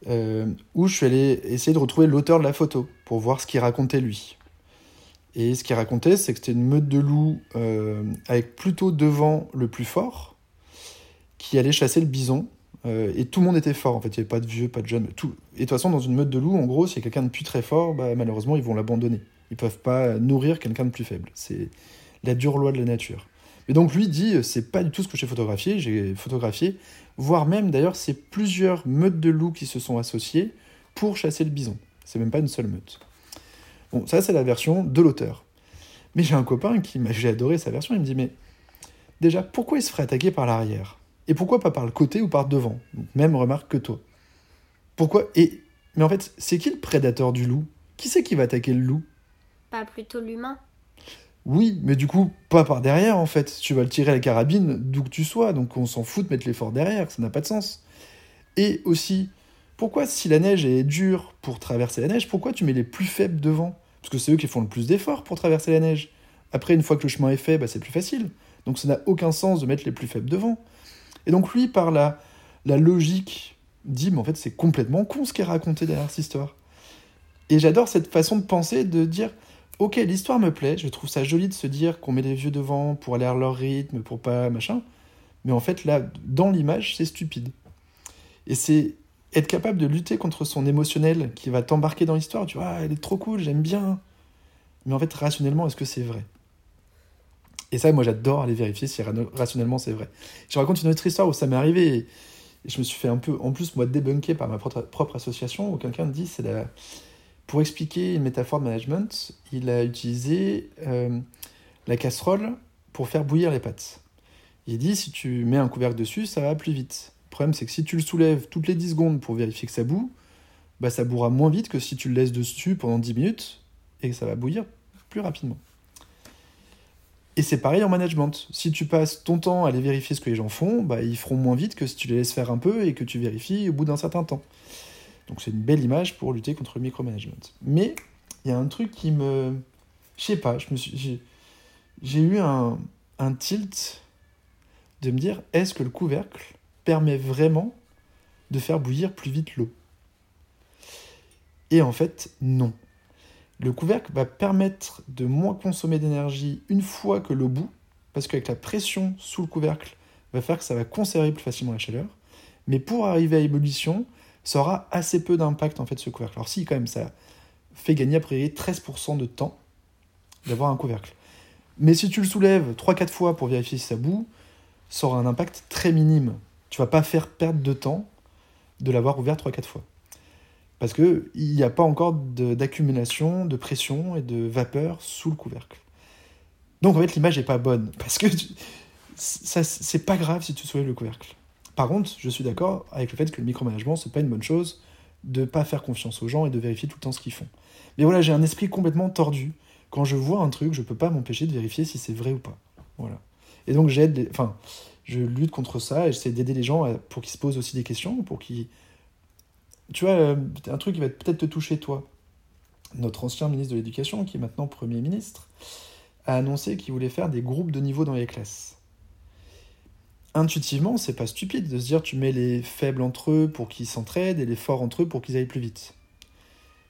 Speaker 1: euh, où je suis allé essayer de retrouver l'auteur de la photo pour voir ce qu'il racontait lui. Et ce qu'il racontait, c'est que c'était une meute de loups euh, avec plutôt devant le plus fort qui allait chasser le bison. Euh, et tout le monde était fort, en fait. Il n'y avait pas de vieux, pas de jeunes. Tout. Et de toute façon, dans une meute de loups, en gros, s'il y a quelqu'un de plus très fort, bah, malheureusement, ils vont l'abandonner. Ils peuvent pas nourrir quelqu'un de plus faible. C'est la dure loi de la nature. Et donc, lui dit c'est pas du tout ce que j'ai photographié. J'ai photographié, voire même, d'ailleurs, c'est plusieurs meutes de loups qui se sont associées pour chasser le bison. C'est même pas une seule meute. Bon, ça, c'est la version de l'auteur. Mais j'ai un copain qui m'a, adoré sa version, il me dit, mais déjà, pourquoi il se ferait attaquer par l'arrière? Et pourquoi pas par le côté ou par devant? Même remarque que toi. Pourquoi? Et Mais en fait, c'est qui le prédateur du loup? Qui c'est qui va attaquer le loup?
Speaker 4: Pas plutôt l'humain.
Speaker 1: Oui, mais du coup, pas par derrière, en fait. Tu vas le tirer à la carabine d'où que tu sois, donc on s'en fout de mettre l'effort derrière, ça n'a pas de sens. Et aussi, pourquoi, si la neige est dure pour traverser la neige, pourquoi tu mets les plus faibles devant? Parce que c'est eux qui font le plus d'efforts pour traverser la neige. Après, une fois que le chemin est fait, bah, c'est plus facile. Donc ça n'a aucun sens de mettre les plus faibles devant. Et donc lui, par la, logique, dit, mais en fait, c'est complètement con ce qui est raconté derrière cette histoire. Et j'adore cette façon de penser, de dire, ok, l'histoire me plaît, je trouve ça joli de se dire qu'on met les vieux devant pour aller à leur rythme, pour pas machin. Mais en fait, là, dans l'image, c'est stupide. Et c'est être capable de lutter contre son émotionnel qui va t'embarquer dans l'histoire. Tu vois, ah, elle est trop cool, j'aime bien. Mais en fait, rationnellement, est-ce que c'est vrai? Et ça, moi, j'adore aller vérifier si rationnellement c'est vrai. Je raconte une autre histoire où ça m'est arrivé et, je me suis fait un peu, en plus, moi, débunker par ma propre, association où quelqu'un me dit. Pour expliquer une métaphore de management, il a utilisé euh, la casserole pour faire bouillir les pâtes. Il dit si tu mets un couvercle dessus, ça va plus vite. Le problème, c'est que si tu le soulèves toutes les 10 secondes pour vérifier que ça bout, bah, ça bourra moins vite que si tu le laisses dessus pendant 10 minutes et que ça va bouillir plus rapidement. Et c'est pareil en management. Si tu passes ton temps à aller vérifier ce que les gens font, bah, ils feront moins vite que si tu les laisses faire un peu et que tu vérifies au bout d'un certain temps. Donc c'est une belle image pour lutter contre le micromanagement. Mais il y a un truc qui me... Je sais pas, je me suis... j'ai- eu un, un tilt de me dire, est-ce que le couvercle permet vraiment de faire bouillir plus vite l'eau? Et en fait, non. Le couvercle va permettre de moins consommer d'énergie une fois que l'eau bout, parce qu'avec la pression sous le couvercle, va faire que ça va conserver plus facilement la chaleur. Mais pour arriver à ébullition, ça aura assez peu d'impact en fait ce couvercle. Alors si quand même ça fait gagner à priori 13% de temps d'avoir un couvercle. Mais si tu le soulèves 3-4 fois pour vérifier si ça bout, ça aura un impact très minime. Tu vas pas faire perdre de temps de l'avoir ouvert 3-4 fois. Parce qu'il n'y a pas encore d'accumulation de, pression et de vapeur sous le couvercle. Donc en fait l'image n'est pas bonne. Parce que tu- ça, c'est pas grave si tu soulèves le couvercle. Par contre, je suis d'accord avec le fait que le micromanagement, c'est pas une bonne chose de pas faire confiance aux gens et de vérifier tout le temps ce qu'ils font. Mais voilà, j'ai un esprit complètement tordu. Quand je vois un truc, je peux pas m'empêcher de vérifier si c'est vrai ou pas. Voilà. Et donc j'aide, enfin, je lutte contre ça et j'essaie d'aider les gens pour qu'ils se posent aussi des questions, pour qu'ils, tu vois, euh, un truc qui va peut-être te toucher toi. Notre ancien ministre de l'Éducation, qui est maintenant Premier ministre, a annoncé qu'il voulait faire des groupes de niveau dans les classes intuitivement, c'est pas stupide de se dire tu mets les faibles entre eux pour qu'ils s'entraident et les forts entre eux pour qu'ils aillent plus vite.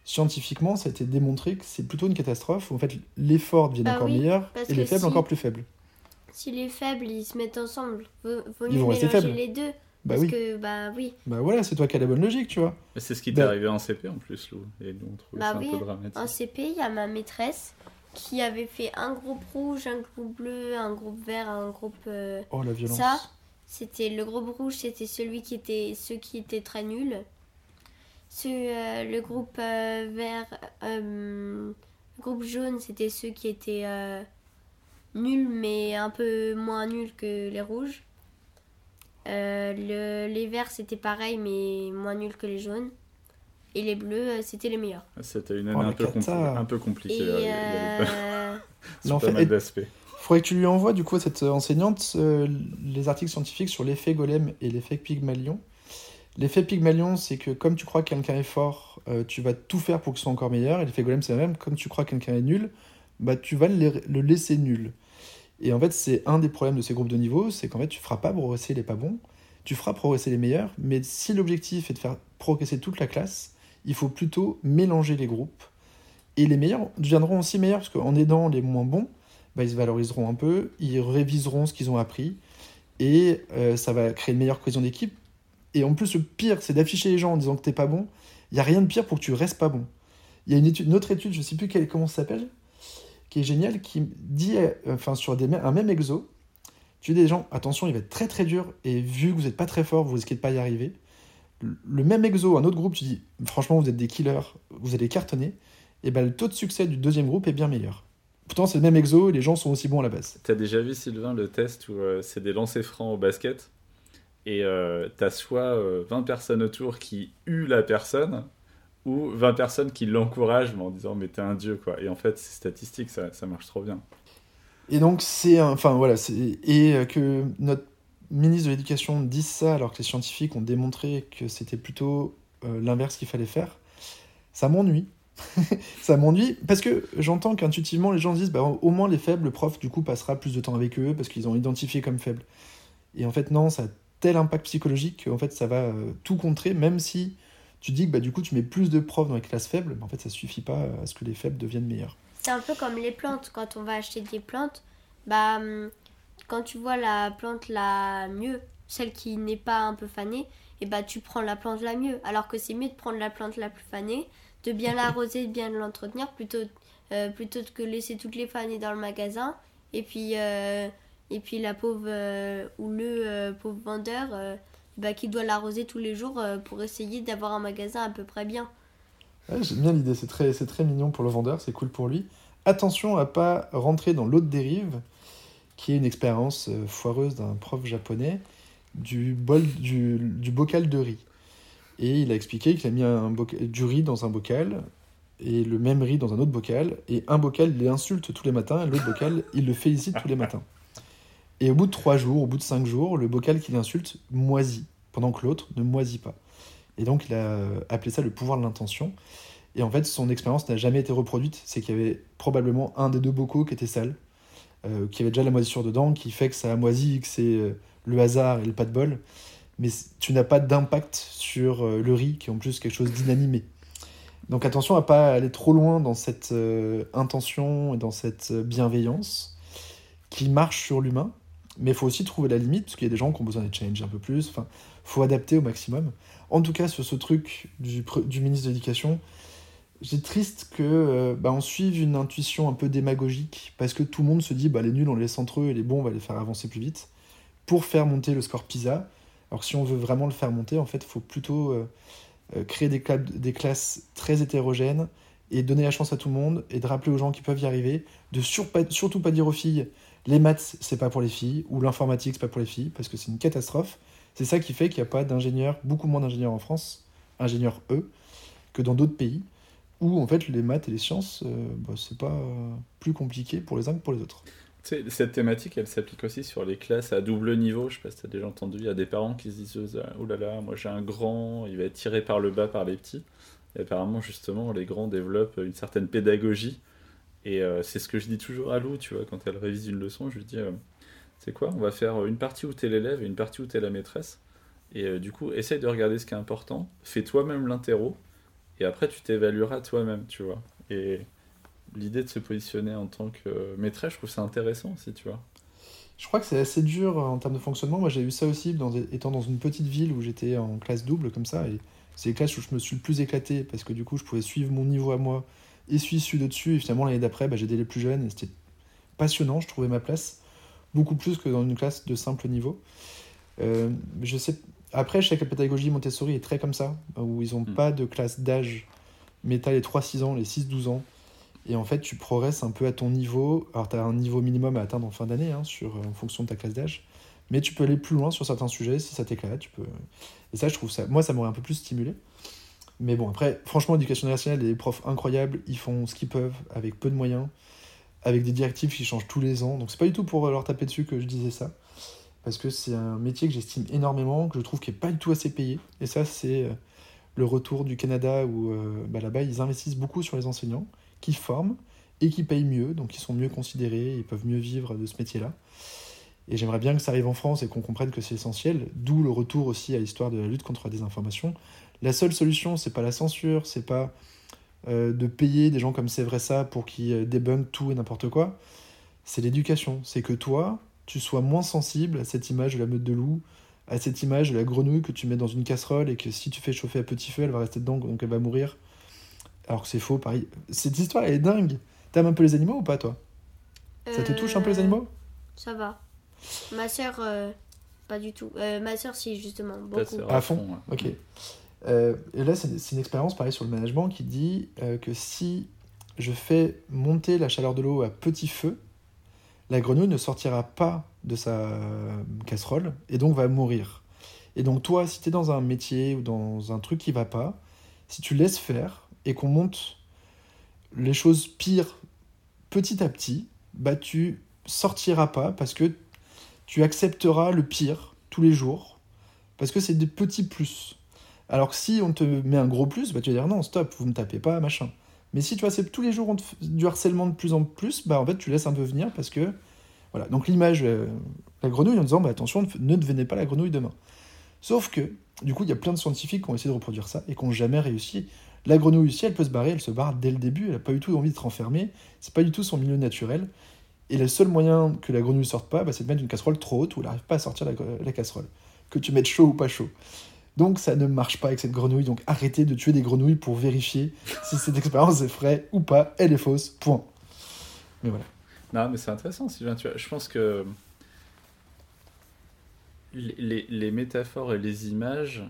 Speaker 1: Scientifiquement, ça a été démontré que c'est plutôt une catastrophe. où, En fait, les forts deviennent
Speaker 4: Bah
Speaker 1: encore
Speaker 4: oui,
Speaker 1: meilleurs et les faibles
Speaker 4: si-
Speaker 1: encore plus faibles.
Speaker 4: Si les faibles ils se mettent ensemble, vaut, vaut mieux mélanger les deux.
Speaker 1: Bah
Speaker 4: parce
Speaker 1: oui.
Speaker 4: que, bah oui.
Speaker 1: Bah voilà, c'est toi qui as la bonne logique, tu vois.
Speaker 3: Mais C'est ce qui t'est
Speaker 1: Bah-
Speaker 3: arrivé en CP en plus, Lou. Et nous, on trouvait
Speaker 4: Bah
Speaker 3: ça
Speaker 4: oui,
Speaker 3: un peu dramatique.
Speaker 4: En CP, il y a ma maîtresse qui avait fait un groupe rouge, un groupe bleu, un groupe vert, un groupe. euh,
Speaker 1: Oh la violence.
Speaker 4: Ça, c'était le groupe rouge, c'était celui qui était ceux qui étaient très nuls. Ce, euh, le groupe euh, vert, euh, le groupe jaune, c'était ceux qui étaient euh, nuls mais un peu moins nuls que les rouges. Euh, le- les verts, c'était pareil mais moins nuls que les jaunes. Et les bleus, euh, c'était les meilleurs.
Speaker 3: C'était une
Speaker 1: Oh,
Speaker 3: année un, peu compli- un peu compliquée.
Speaker 4: Et
Speaker 3: euh, il y avait pas- pas mal
Speaker 1: et-. Faudrait que tu lui envoies du coup à cette enseignante euh, les articles scientifiques sur l'effet golem et l'effet Pygmalion. L'effet Pygmalion, c'est que comme tu crois que quelqu'un est fort, euh, tu vas tout faire pour qu'il soit encore meilleur. Et l'effet golem, c'est la même. Comme tu crois que quelqu'un est nul, bah tu vas le, le laisser nul. Et en fait, c'est un des problèmes de ces groupes de niveau, c'est qu'en fait, tu feras pas progresser les pas bons, tu feras progresser les meilleurs, mais si l'objectif est de faire progresser toute la classe, il faut plutôt mélanger les groupes. Et les meilleurs deviendront aussi meilleurs, parce qu'en aidant les moins bons, bah, ils se valoriseront un peu, ils réviseront ce qu'ils ont appris, et euh, ça va créer une meilleure cohésion d'équipe. Et en plus, le pire, c'est d'afficher les gens en disant que t'es pas bon. Il y a rien de pire pour que tu restes pas bon. Il y a une, autre étude, je sais plus comment ça s'appelle, qui est géniale, qui dit, euh, enfin sur des, un même exo, tu dis des gens, attention, il va être très très dur, et vu que vous n'êtes pas très fort, vous risquez de pas y arriver. Le même exo, un autre groupe, tu dis, franchement, vous êtes des killers, vous allez cartonner, et ben le taux de succès du deuxième groupe est bien meilleur. Pourtant, c'est le même exo les gens sont aussi bons à la base.
Speaker 3: T'as déjà vu, Sylvain, le test où euh, c'est des lancers francs au basket et euh, t'as soit euh, 20 personnes autour qui huent la personne ou 20 personnes qui l'encouragent en disant mais t'es un dieu quoi. Et en fait, c'est statistique, ça, ça marche trop bien.
Speaker 1: Et donc, c'est. Enfin, voilà. Et euh, que notre ministre de l'Éducation dise ça alors que les scientifiques ont démontré que c'était plutôt euh, l'inverse qu'il fallait faire, ça m'ennuie. ça m'ennuie parce que j'entends qu'intuitivement les gens disent bah, au moins les faibles, le prof du coup passera plus de temps avec eux parce qu'ils ont identifié comme faibles. Et en fait, non, ça a tel impact psychologique qu'en fait ça va euh, tout contrer, même si tu dis que bah, du coup tu mets plus de profs dans les classes faibles, mais en fait ça suffit pas à ce que les faibles deviennent meilleurs.
Speaker 4: C'est un peu comme les plantes. Quand on va acheter des plantes, bah, hum, quand tu vois la plante la mieux, celle qui n'est pas un peu fanée, et bah tu prends la plante la mieux. Alors que c'est mieux de prendre la plante la plus fanée, de bien l'arroser, de bien l'entretenir, plutôt, euh, plutôt que laisser toutes les fanées dans le magasin. Et puis, euh, et puis la pauvre euh, ou le euh, pauvre vendeur euh, bah, qui doit l'arroser tous les jours euh, pour essayer d'avoir un magasin à peu près bien.
Speaker 1: J'aime bien l'idée, c'est très, très mignon pour le vendeur, c'est cool pour lui. Attention à pas rentrer dans l'autre dérive, qui est une expérience euh, foireuse d'un prof japonais du, bol, du, bocal de riz. Et il a expliqué qu'il a mis un boca- du riz dans un bocal, et le même riz dans un autre bocal, et un bocal, l'insulte tous les matins, et l'autre bocal, il le félicite tous les matins. Et au bout de trois jours, au bout de cinq jours, le bocal qu'il insulte moisit, pendant que l'autre ne moisit pas. Et donc il a appelé ça le pouvoir de l'intention. Et en fait, son expérience n'a jamais été reproduite. C'est qu'il y avait probablement un des deux bocaux qui était sale, euh, qui avait déjà la moisissure dedans, qui fait que ça a moisi, que c'est euh, le hasard et le pas de bol. Mais tu n'as pas d'impact sur euh, le riz, qui est en plus quelque chose d'inanimé. Donc attention à pas aller trop loin dans cette intention et dans cette bienveillance qui marche sur l'humain. Mais il faut aussi trouver la limite, parce qu'il y a des gens qui ont besoin de change un peu plus. Enfin, faut adapter au maximum. En tout cas, sur ce truc du, du ministre de l'Éducation, j'ai triste que euh, bah, on suive une intuition un peu démagogique, parce que tout le monde se dit bah, les nuls on les laisse entre eux et les bons on va les faire avancer plus vite, pour faire monter le score PISA. Alors si on veut vraiment le faire monter, en fait, il faut plutôt euh, euh, créer des, des classes très hétérogènes et donner la chance à tout le monde et de rappeler aux gens qui peuvent y arriver, de surtout pas dire aux filles les maths c'est pas pour les filles ou l'informatique c'est pas pour les filles parce que c'est une catastrophe. C'est ça qui fait qu'il n'y a pas d'ingénieurs, beaucoup moins d'ingénieurs en France, ingénieurs eux, que dans d'autres pays, où en fait les maths et les sciences, euh, bah, c'est pas euh, plus compliqué pour les uns que pour les autres.
Speaker 3: Tu cette thématique, elle s'applique aussi sur les classes à double niveau. Je sais pas si t'as déjà entendu. Il y a des parents qui se disent Oh là là, moi j'ai un grand, il va être tiré par le bas par les petits. Et apparemment, justement, les grands développent une certaine pédagogie. Et euh, c'est ce que je dis toujours à Lou, tu vois, quand elle révise une leçon, je lui dis euh, C'est quoi On va faire une partie où t'es l'élève et une partie où t'es la maîtresse. Et euh, du coup, essaye de regarder ce qui est important. Fais toi-même l'interro. Et après, tu t'évalueras toi-même, tu vois. Et l'idée de se positionner en tant que maîtresse, je trouve ça intéressant aussi, tu vois.
Speaker 1: Je crois que c'est assez dur en termes de fonctionnement. Moi, j'ai eu ça aussi étant dans une petite ville où j'étais en classe double comme ça. Et c'est les classes où je me suis le plus éclaté parce que du coup, je pouvais suivre mon niveau à moi et suivre celui de dessus. Et finalement, l'année d'après, bah, j'aidais les plus jeunes et c'était passionnant. Je trouvais ma place beaucoup plus que dans une classe de simple niveau. Euh, je sais. Après, je sais que la pédagogie Montessori est très comme ça, où ils n'ont
Speaker 3: Mm.
Speaker 1: pas de classe d'âge. Mais tu as les 3-6 ans, les 6-12 ans. Et en fait, tu progresses un peu à ton niveau. Alors, tu as un niveau minimum à atteindre en fin d'année, hein, sur, en fonction de ta classe d'âge. Mais tu peux aller plus loin sur certains sujets si ça t'éclate. Tu peux... Et ça, je trouve ça. Moi, ça m'aurait un peu plus stimulé. Mais bon, après, franchement, l'éducation nationale, les profs incroyables, ils font ce qu'ils peuvent avec peu de moyens, avec des directives qui changent tous les ans. Donc, c'est pas du tout pour leur taper dessus que je disais ça. Parce que c'est un métier que j'estime énormément, que je trouve qui est pas du tout assez payé. Et ça, c'est euh, le retour du Canada où euh, bah, là-bas, ils investissent beaucoup sur les enseignants qui forment et qui payent mieux, donc ils sont mieux considérés, ils peuvent mieux vivre de ce métier-là. Et j'aimerais bien que ça arrive en France et qu'on comprenne que c'est essentiel, d'où le retour aussi à l'histoire de la lutte contre la désinformation. La seule solution, c'est pas la censure, c'est pas euh, de payer des gens comme c'est vrai ça pour qu'ils euh, débunkent tout et n'importe quoi. C'est l'éducation. C'est que toi, tu sois moins sensible à cette image de la meute de loup, à cette image de la grenouille que tu mets dans une casserole et que si tu fais chauffer à petit feu, elle va rester dedans, donc elle va mourir. Alors que c'est faux, pareil. Cette histoire, elle est dingue. T'aimes un peu les animaux ou pas, toi? Ça te touche un peu les
Speaker 4: Euh,
Speaker 1: animaux?
Speaker 4: Ça va. Ma sœur, euh, pas du tout. Euh, ma sœur, si, justement, beaucoup.
Speaker 1: À fond,
Speaker 3: fond, ouais.
Speaker 1: Ok. Euh, et là, c'est une expérience, pareil, sur le management qui dit euh, que si je fais monter la chaleur de l'eau à petit feu, la grenouille ne sortira pas de sa casserole et donc va mourir. Et donc, toi, si tu es dans un métier ou dans un truc qui va pas, si tu laisses faire et qu'on monte les choses pires petit à petit, bah tu sortiras pas parce que tu accepteras le pire tous les jours parce que c'est des petits plus. Alors que si on te met un gros plus, bah tu vas dire non, stop, vous me tapez pas, machin. Mais si tu acceptes tous les jours du harcèlement de plus en plus, bah en fait tu laisses un peu venir parce que voilà. Donc l'image, euh, la grenouille en disant bah attention, ne ne devenez pas la grenouille demain. Sauf que du coup il y a plein de scientifiques qui ont essayé de reproduire ça et qui n'ont jamais réussi. La grenouille si elle peut se barrer, elle se barre dès le début. Elle n'a pas du tout envie de se renfermer. C'est pas du tout son milieu naturel. Et le seul moyen que la grenouille sorte pas, bah, c'est de mettre une casserole trop haute où elle n'arrive pas à sortir la, casserole. Que tu mettes chaud ou pas chaud. Donc ça ne marche pas avec cette grenouille. Donc arrêtez de tuer des grenouilles pour vérifier si cette expérience est vraie ou pas. Elle est fausse. Point. Mais voilà.
Speaker 3: Non, mais c'est intéressant. Tu je pense que les, les- les métaphores et les images,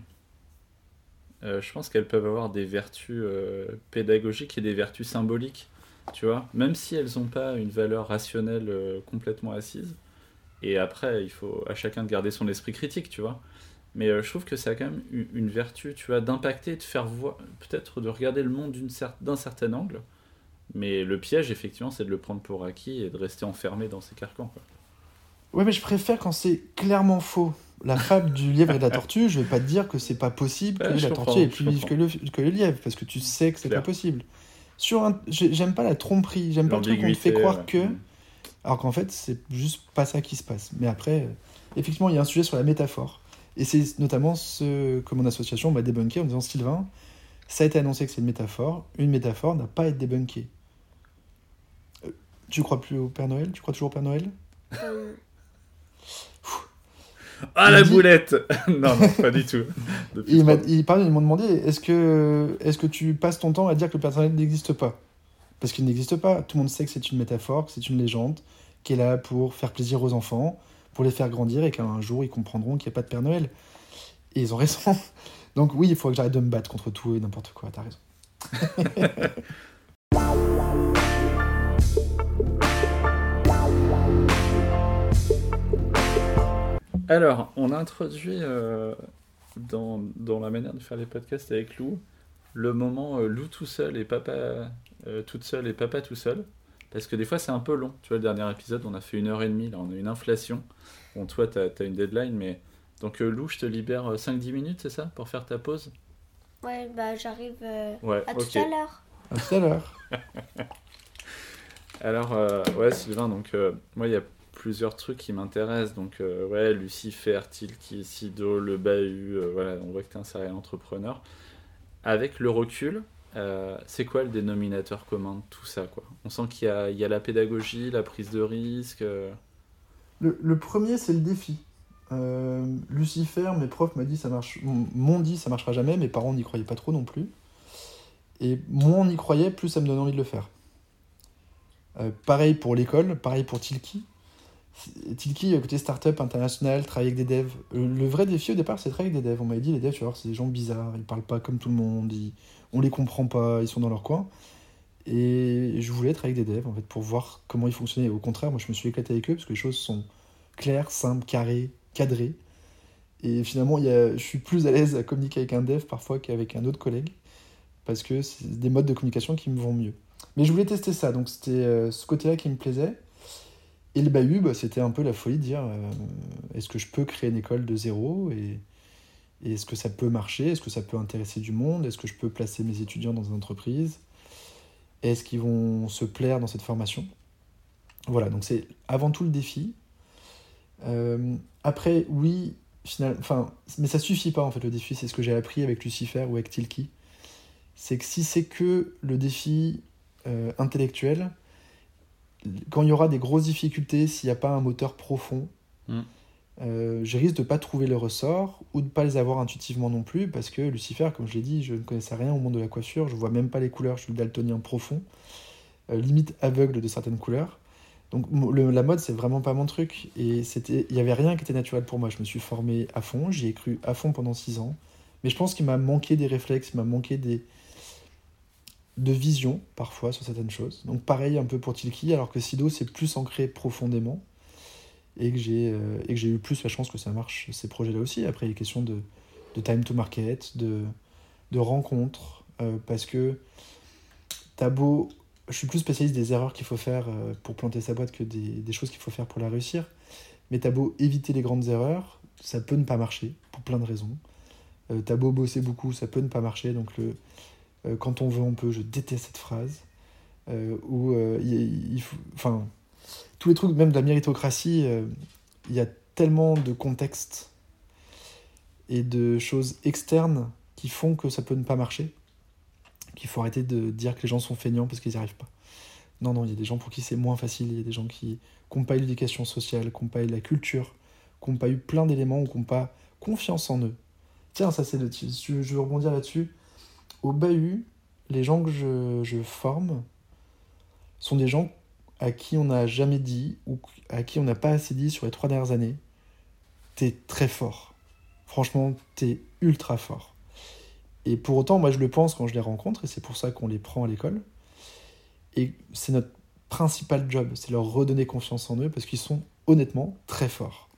Speaker 3: euh, je pense qu'elles peuvent avoir des vertus euh, pédagogiques et des vertus symboliques. Tu vois, même si elles n'ont pas une valeur rationnelle euh, complètement assise. Et après, il faut à chacun de garder son esprit critique, tu vois. Mais euh, je trouve que ça a quand même une, une vertu, tu vois, d'impacter, de faire voir, peut-être de regarder le monde cer- d'un certain angle. Mais le piège, effectivement, c'est de le prendre pour acquis et de rester enfermé dans ses carcans. Quoi.
Speaker 1: Ouais, mais je préfère quand c'est clairement faux. La fable du lièvre et de la tortue, je vais pas te dire que c'est pas possible que
Speaker 3: Ouais,
Speaker 1: la tortue est plus vive que le, que le lièvre, parce que tu sais que c'est pas possible. Sur un, j'ai- j'aime pas la tromperie, j'aime pas le truc où on te fait croire
Speaker 3: ouais.
Speaker 1: que,
Speaker 3: Mm.
Speaker 1: alors qu'en fait c'est juste pas ça qui se passe. Mais après, euh, effectivement, il y a un sujet sur la métaphore, et c'est notamment ce que mon association m'a débunké en disant Sylvain, ça a été annoncé que c'est une métaphore, une métaphore n'a pas à être débunkée. Euh, Tu crois plus au Père Noël? Tu crois toujours au Père Noël?
Speaker 4: Euh,
Speaker 3: Ah, la
Speaker 1: dit-
Speaker 3: boulette Non, non, pas du tout. Depuis
Speaker 1: il il- ils m'ont demandé est-ce que, est que tu passes ton temps à dire que le Père Noël n'existe pas? Parce qu'il n'existe pas. Tout le monde sait que c'est une métaphore, que c'est une légende, qui est là pour faire plaisir aux enfants, pour les faire grandir et qu'un jour ils comprendront qu'il n'y a pas de Père Noël. Et ils ont raison. Donc oui, il faut que j'arrête de me battre contre tout et n'importe quoi, t'as raison.
Speaker 3: Alors, on a introduit euh, dans, dans la manière de faire les podcasts avec Lou le moment euh, Lou tout seul et papa euh, toute seule et papa tout seul. Parce que des fois, c'est un peu long. Tu vois, le dernier épisode, on a fait une heure et demie. Là, on a une inflation. Bon, toi, t'as as une deadline, mais. Donc, euh, Lou, je te libère euh, 5-10 minutes, c'est ça Pour faire ta pause?
Speaker 4: Ouais, bah j'arrive euh,
Speaker 3: Ouais,
Speaker 4: à
Speaker 3: ok.
Speaker 4: tout à l'heure.
Speaker 1: À tout à l'heure.
Speaker 3: Alors, euh, ouais, Sylvain, donc, euh, moi, il y a plusieurs trucs qui m'intéressent. Donc, euh, ouais, Lucifer, Tilki, Sido, le Bahut, euh, voilà, on voit que tu es un serial entrepreneur. Avec le recul, euh, c'est quoi le dénominateur commun de tout ça, quoi? On sent qu'il y y a la pédagogie, la prise de risque.
Speaker 1: Le, premier, c'est le défi. Lucifer, mes profs m'ont dit ça marche, dit ça marchera jamais, mes parents n'y croyaient pas trop non plus. Et moins on y croyait, plus ça me donne envie de le faire. Pareil pour l'école, pareil pour Tilki. Tilki, côté startup international, travailler avec des devs. Euh, Le vrai défi au départ, c'est travailler avec des devs. On m'avait dit, les devs, tu voir, c'est des gens bizarres, ils parlent pas comme tout le monde, ils- on les comprend pas, ils sont dans leur coin. Et je voulais être avec des devs, en fait, pour voir comment ils fonctionnaient. Au contraire, moi, je me suis éclaté avec eux, parce que les choses sont claires, simples, carrées, cadrées. Et finalement, y a, je suis plus à l'aise à communiquer avec un dev parfois qu'avec un autre collègue, parce que c'est des modes de communication qui me vont mieux. Mais je voulais tester ça, donc c'était euh, ce côté-là qui me plaisait. Et le bahut, bah, c'était un peu la folie de dire euh, est-ce que je peux créer une école de zéro et, est-ce que ça peut marcher? Est-ce que ça peut intéresser du monde? Est-ce que je peux placer mes étudiants dans une entreprise? Est-ce qu'ils vont se plaire dans cette formation? Voilà, donc c'est avant tout le défi. Euh, après, oui, final, enfin, mais ça suffit pas en fait le défi, c'est ce que j'ai appris avec Lucifer ou avec Tilki. C'est que si c'est que le défi euh, intellectuel, quand il y aura des grosses difficultés, s'il n'y a pas un moteur profond,
Speaker 3: Mm.
Speaker 1: euh, je risque de pas trouver le ressort ou de pas les avoir intuitivement non plus parce que Lucifer, comme je l'ai dit, je ne connaissais rien au monde de la coiffure, je vois même pas les couleurs, je suis daltonien profond, euh, limite aveugle de certaines couleurs. Donc le- la mode, c'est vraiment pas mon truc et c'était, il y avait rien qui était naturel pour moi. Je me suis formé à fond, j'y ai cru à fond pendant six ans, mais je pense qu'il m'a manqué des réflexes, il m'a manqué des de vision parfois sur certaines choses. Donc pareil un peu pour Tilki, alors que Sido c'est plus ancré profondément et que j'ai euh, et que j'ai eu plus la chance que ça marche ces projets-là aussi. Après il est question de, de time to market, de de rencontres, euh, parce que t'as beau, je suis plus spécialiste des erreurs qu'il faut faire euh, pour planter sa boîte que des, des choses qu'il faut faire pour la réussir. Mais t'as beau éviter les grandes erreurs, ça peut ne pas marcher pour plein de raisons. Euh, t'as beau bosser beaucoup, ça peut ne pas marcher. Donc le euh, quand on veut, on peut. Je déteste cette phrase. Euh, euh, il, faut, enfin, tous les trucs, même de la méritocratie, euh, il y a tellement de contextes et de choses externes qui font que ça peut ne pas marcher, qu'il faut arrêter de dire que les gens sont feignants parce qu'ils n'y arrivent pas. Non, non, il y a des gens pour qui c'est moins facile, il y a des gens qui eu l'éducation sociale, eu la culture, eu plein d'éléments ou n'ont pas confiance en eux. Tiens, ça c'est le. Je veux rebondir là-dessus. Au bahut, les gens que je, forme sont des gens à qui on n'a jamais dit ou à qui on n'a pas assez dit sur les trois dernières années. T'es très fort. Franchement, t'es ultra fort. Et pour autant, moi je le pense quand je les rencontre, et c'est pour ça qu'on les prend à l'école. Et c'est notre principal job, c'est leur redonner confiance en eux, parce qu'ils sont honnêtement très forts.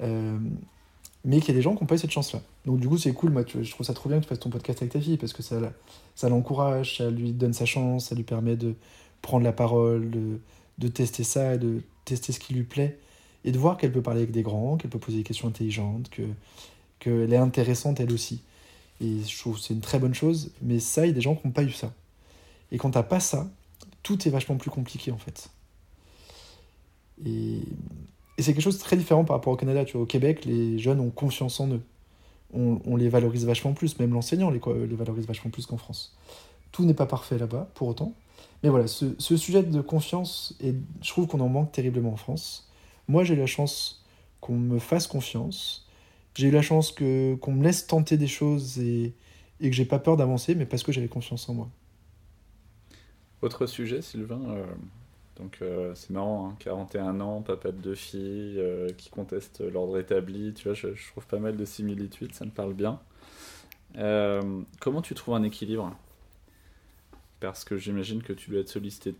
Speaker 1: Euh, mais qu'il y a des gens qui n'ont pas eu cette chance-là. Donc du coup, c'est cool, moi, je trouve ça trop bien que tu fasses ton podcast avec ta fille, parce que ça, ça l'encourage, ça lui donne sa chance, ça lui permet de prendre la parole, de, tester ça, de tester ce qui lui plaît, et de voir qu'elle peut parler avec des grands, qu'elle peut poser des questions intelligentes, que qu'elle est intéressante elle aussi. Et je trouve c'est une très bonne chose, mais ça, il y a des gens qui n'ont pas eu ça. Et quand t'as pas ça, tout est vachement plus compliqué en fait. Et, et c'est quelque chose de très différent par rapport au Canada. Tu vois, au Québec, les jeunes ont confiance en eux. On, les valorise vachement plus, même l'enseignant les, les valorise vachement plus qu'en France. Tout n'est pas parfait là-bas, pour autant. Mais voilà, ce, ce sujet de confiance, et je trouve qu'on en manque terriblement en France. Moi, j'ai eu la chance qu'on me fasse confiance. J'ai eu la chance que, qu'on me laisse tenter des choses et, et que j'ai pas peur d'avancer, mais parce que j'avais confiance en moi.
Speaker 3: Autre sujet, Sylvain. euh, donc euh, c'est marrant, hein, 41 ans, papa de deux filles, euh, qui conteste l'ordre établi. Tu vois, je, trouve pas mal de similitudes, ça me parle bien. Euh, comment tu trouves un équilibre? Parce que j'imagine que tu dois être sollicité de,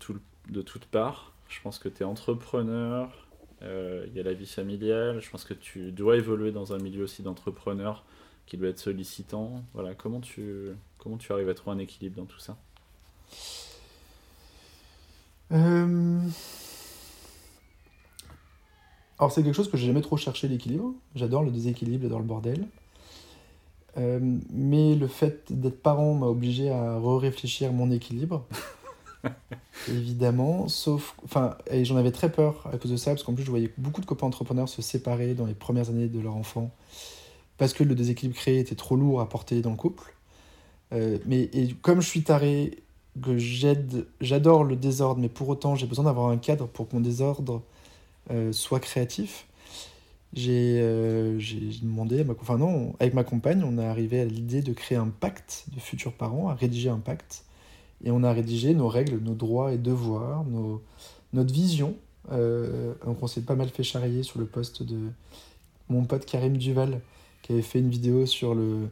Speaker 3: de toutes parts. Je pense que tu es entrepreneur, il y a la vie familiale. Je pense que tu dois évoluer dans un milieu aussi d'entrepreneur qui doit être sollicitant. Voilà, comment tu, comment tu arrives à trouver un équilibre dans tout ça?
Speaker 1: Euh, Alors c'est quelque chose que j'ai jamais trop cherché l'équilibre. J'adore le déséquilibre, j'adore le bordel. Euh, mais le fait d'être parent m'a obligé à re-réfléchir mon équilibre. Évidemment, sauf... Enfin, et j'en avais très peur à cause de ça, parce qu'en plus je voyais beaucoup de copains entrepreneurs se séparer dans les premières années de leur enfant, parce que le déséquilibre créé était trop lourd à porter dans le couple. Euh, mais et comme je suis taré, que j'adore le désordre, mais pour autant j'ai besoin d'avoir un cadre pour que mon désordre euh, soit créatif. J'ai euh, j'ai demandé, à ma, enfin non, avec ma compagne, on est arrivé à l'idée de créer un pacte de futurs parents, à rédiger un pacte, et on a rédigé nos règles, nos droits et devoirs, nos, notre vision. Euh, on s'est pas mal fait charrier sur le poste de mon pote Karim Duval, qui avait fait une vidéo sur le,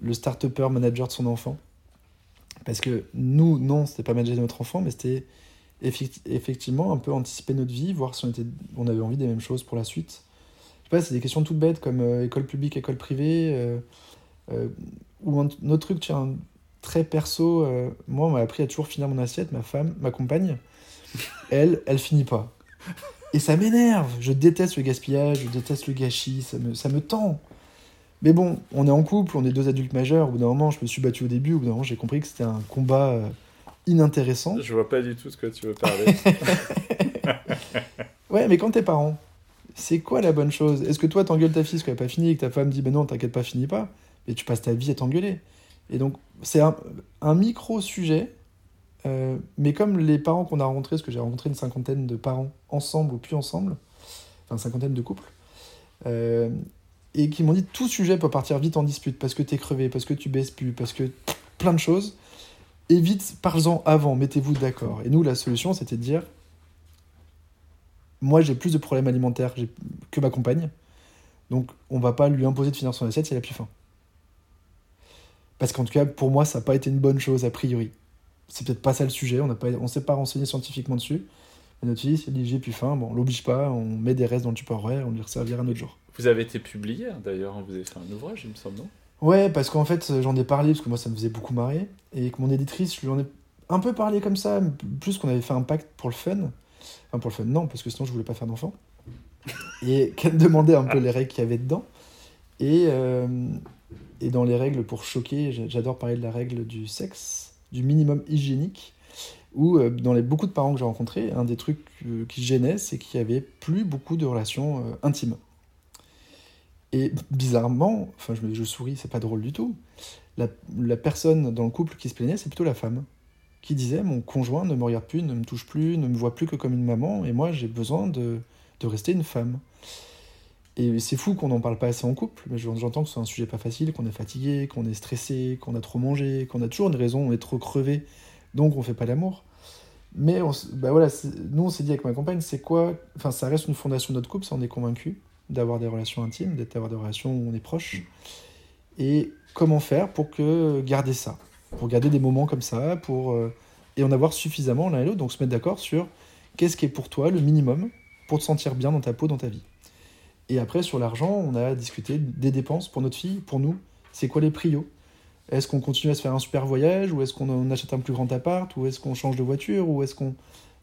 Speaker 1: le start-upper manager de son enfant. Parce que nous, non, c'était pas manager notre enfant, mais c'était effecti- effectivement un peu anticiper notre vie, voir si on, était, on avait envie des mêmes choses pour la suite. Je sais pas, c'est des questions toutes bêtes comme euh, école publique, école privée, euh, euh, ou un, autre truc, tiens, très perso, moi, on m'a appris à toujours finir mon assiette, ma femme, ma compagne, elle, elle finit pas. Et ça m'énerve, je déteste le gaspillage, je déteste le gâchis, ça me, ça me tend. Mais bon, on est en couple, on est deux adultes majeurs. Au bout d'un moment, je me suis battu au début. Au bout d'un moment, j'ai compris que c'était un combat euh, inintéressant.
Speaker 3: Je vois pas du tout ce que tu veux parler.
Speaker 1: Ouais, mais quand t'es parent, c'est quoi la bonne chose? Est-ce que toi, t'engueules ta fille parce qu'elle n'a pas fini et que ta femme dit, ben non, t'inquiète pas, finis pas? Mais tu passes ta vie à t'engueuler. Et donc, c'est un, un micro-sujet Euh, mais comme les parents qu'on a rencontrés, parce que j'ai rencontré une cinquantaine de parents ensemble ou plus ensemble, enfin une cinquantaine de couples, euh, et qui m'ont dit tout sujet peut partir vite en dispute parce que t'es crevé, parce que tu baisses plus, parce que plein de choses. Évite, parle-en avant, mettez-vous d'accord. Et nous, la solution, c'était de dire moi, j'ai plus de problèmes alimentaires que ma compagne, donc on va pas lui imposer de finir son assiette si elle a plus faim. Parce qu'en tout cas, pour moi, ça n'a pas été une bonne chose a priori. C'est peut-être pas ça le sujet, on on s'est pas renseigné scientifiquement dessus. Fille, si elle dit j'ai plus faim, bon, on l'oblige pas, on met des restes dans le tupperware, on lui resservira un autre jour.
Speaker 3: Vous avez été publié d'ailleurs, hein, vous avez fait un ouvrage, il me semble, non?
Speaker 1: Ouais, parce qu'en fait, j'en ai parlé, parce que moi, ça me faisait beaucoup marrer, et que mon éditrice, je lui en ai un peu parlé comme ça, plus qu'on avait fait un pacte pour le fun. Enfin, pour le fun, non, parce que sinon, je voulais pas faire d'enfant. Et qu'elle demandait un peu les règles qu'il y avait dedans. Et, euh, et dans les règles pour choquer, j'a- j'adore parler de la règle du sexe, du minimum hygiénique, où euh, dans les beaucoup de parents que j'ai rencontrés, un des trucs euh, qui gênait, c'est qu'il y avait plus beaucoup de relations euh, intimes. Et bizarrement, enfin je, souris, c'est pas drôle du tout, la, personne dans le couple qui se plaignait, c'est plutôt la femme, qui disait mon conjoint ne me regarde plus, ne me touche plus, ne me voit plus que comme une maman, et moi j'ai besoin de, de rester une femme. Et c'est fou qu'on n'en parle pas assez en couple, mais j'en- j'entends que c'est un sujet pas facile, qu'on est fatigué, qu'on est stressé, qu'on a trop mangé, qu'on a toujours une raison, on est trop crevé, donc on fait pas l'amour. Mais on, bah voilà, nous on s'est dit avec ma compagne, c'est quoi Enfin, ça reste une fondation de notre couple, ça on est convaincu d'avoir des relations intimes, d'avoir des relations où on est proche. Et comment faire pour que garder ça, pour garder des moments comme ça, pour euh, et en avoir suffisamment l'un et l'autre, donc se mettre d'accord sur qu'est-ce qui est pour toi le minimum pour te sentir bien dans ta peau, dans ta vie. Et après sur l'argent, on a discuté des dépenses pour notre fille, pour nous. C'est quoi les prios Est-ce qu'on continue à se faire un super voyage, ou est-ce qu'on achète un plus grand appart, ou est-ce qu'on change de voiture, ou est-ce qu'on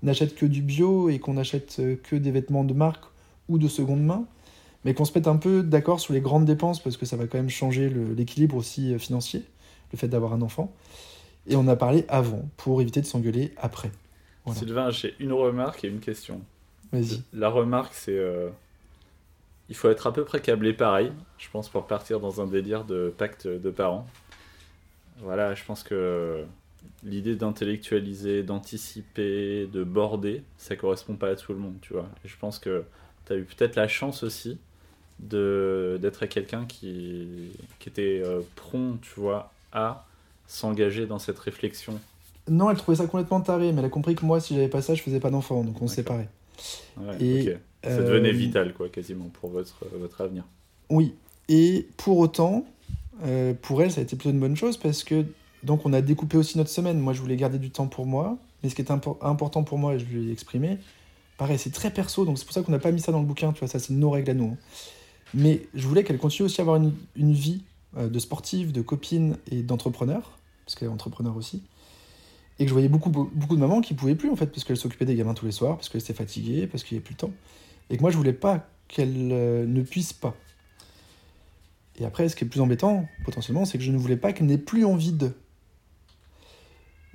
Speaker 1: n'achète que du bio et qu'on achète euh, que des vêtements de marque ou de seconde main mais qu'on se mette un peu d'accord sur les grandes dépenses parce que ça va quand même changer l'équilibre aussi euh, financier, le fait d'avoir un enfant. Et on a parlé avant pour éviter de s'engueuler après. Voilà.
Speaker 3: Sylvain, j'ai une remarque et une question.
Speaker 1: Vas-y.
Speaker 3: La remarque, c'est. euh, il faut être à peu près câblé pareil, je pense, pour partir dans un délire de pacte de parents. Voilà, je pense que l'idée d'intellectualiser, d'anticiper, de border, ça correspond pas à tout le monde, tu vois. Et je pense que tu as eu peut-être la chance aussi de d'être quelqu'un qui, qui était euh, prompt, tu vois, à s'engager dans cette réflexion.
Speaker 1: Non, elle trouvait ça complètement taré, mais elle a compris que moi, si j'avais pas ça, je faisais pas d'enfant, donc on se séparait.
Speaker 3: Ouais,
Speaker 1: Et,
Speaker 3: ok. Ça
Speaker 1: Euh,
Speaker 3: devenait vital, quoi, quasiment, pour votre, votre avenir.
Speaker 1: Oui. Et pour autant, euh, pour elle, ça a été plutôt une bonne chose parce que donc on a découpé aussi notre semaine. Moi, je voulais garder du temps pour moi, mais ce qui est impo- important pour moi, je lui ai exprimé, pareil, c'est très perso, donc c'est pour ça qu'on n'a pas mis ça dans le bouquin, tu vois, ça c'est nos règles à nous. hein. Mais je voulais qu'elle continue aussi à avoir une, vie euh, de sportive, de copine et d'entrepreneur, parce qu'elle est entrepreneur aussi. Et que je voyais beaucoup, beaucoup de mamans qui pouvaient plus, en fait, parce qu'elles s'occupaient des gamins tous les soirs, parce qu'elles étaient fatiguées, parce qu'il n'y avait plus le temps. Et que moi, je voulais pas qu'elle euh, ne puisse pas. Et après, ce qui est plus embêtant, potentiellement, c'est que je ne voulais pas qu'elle n'ait plus envie de.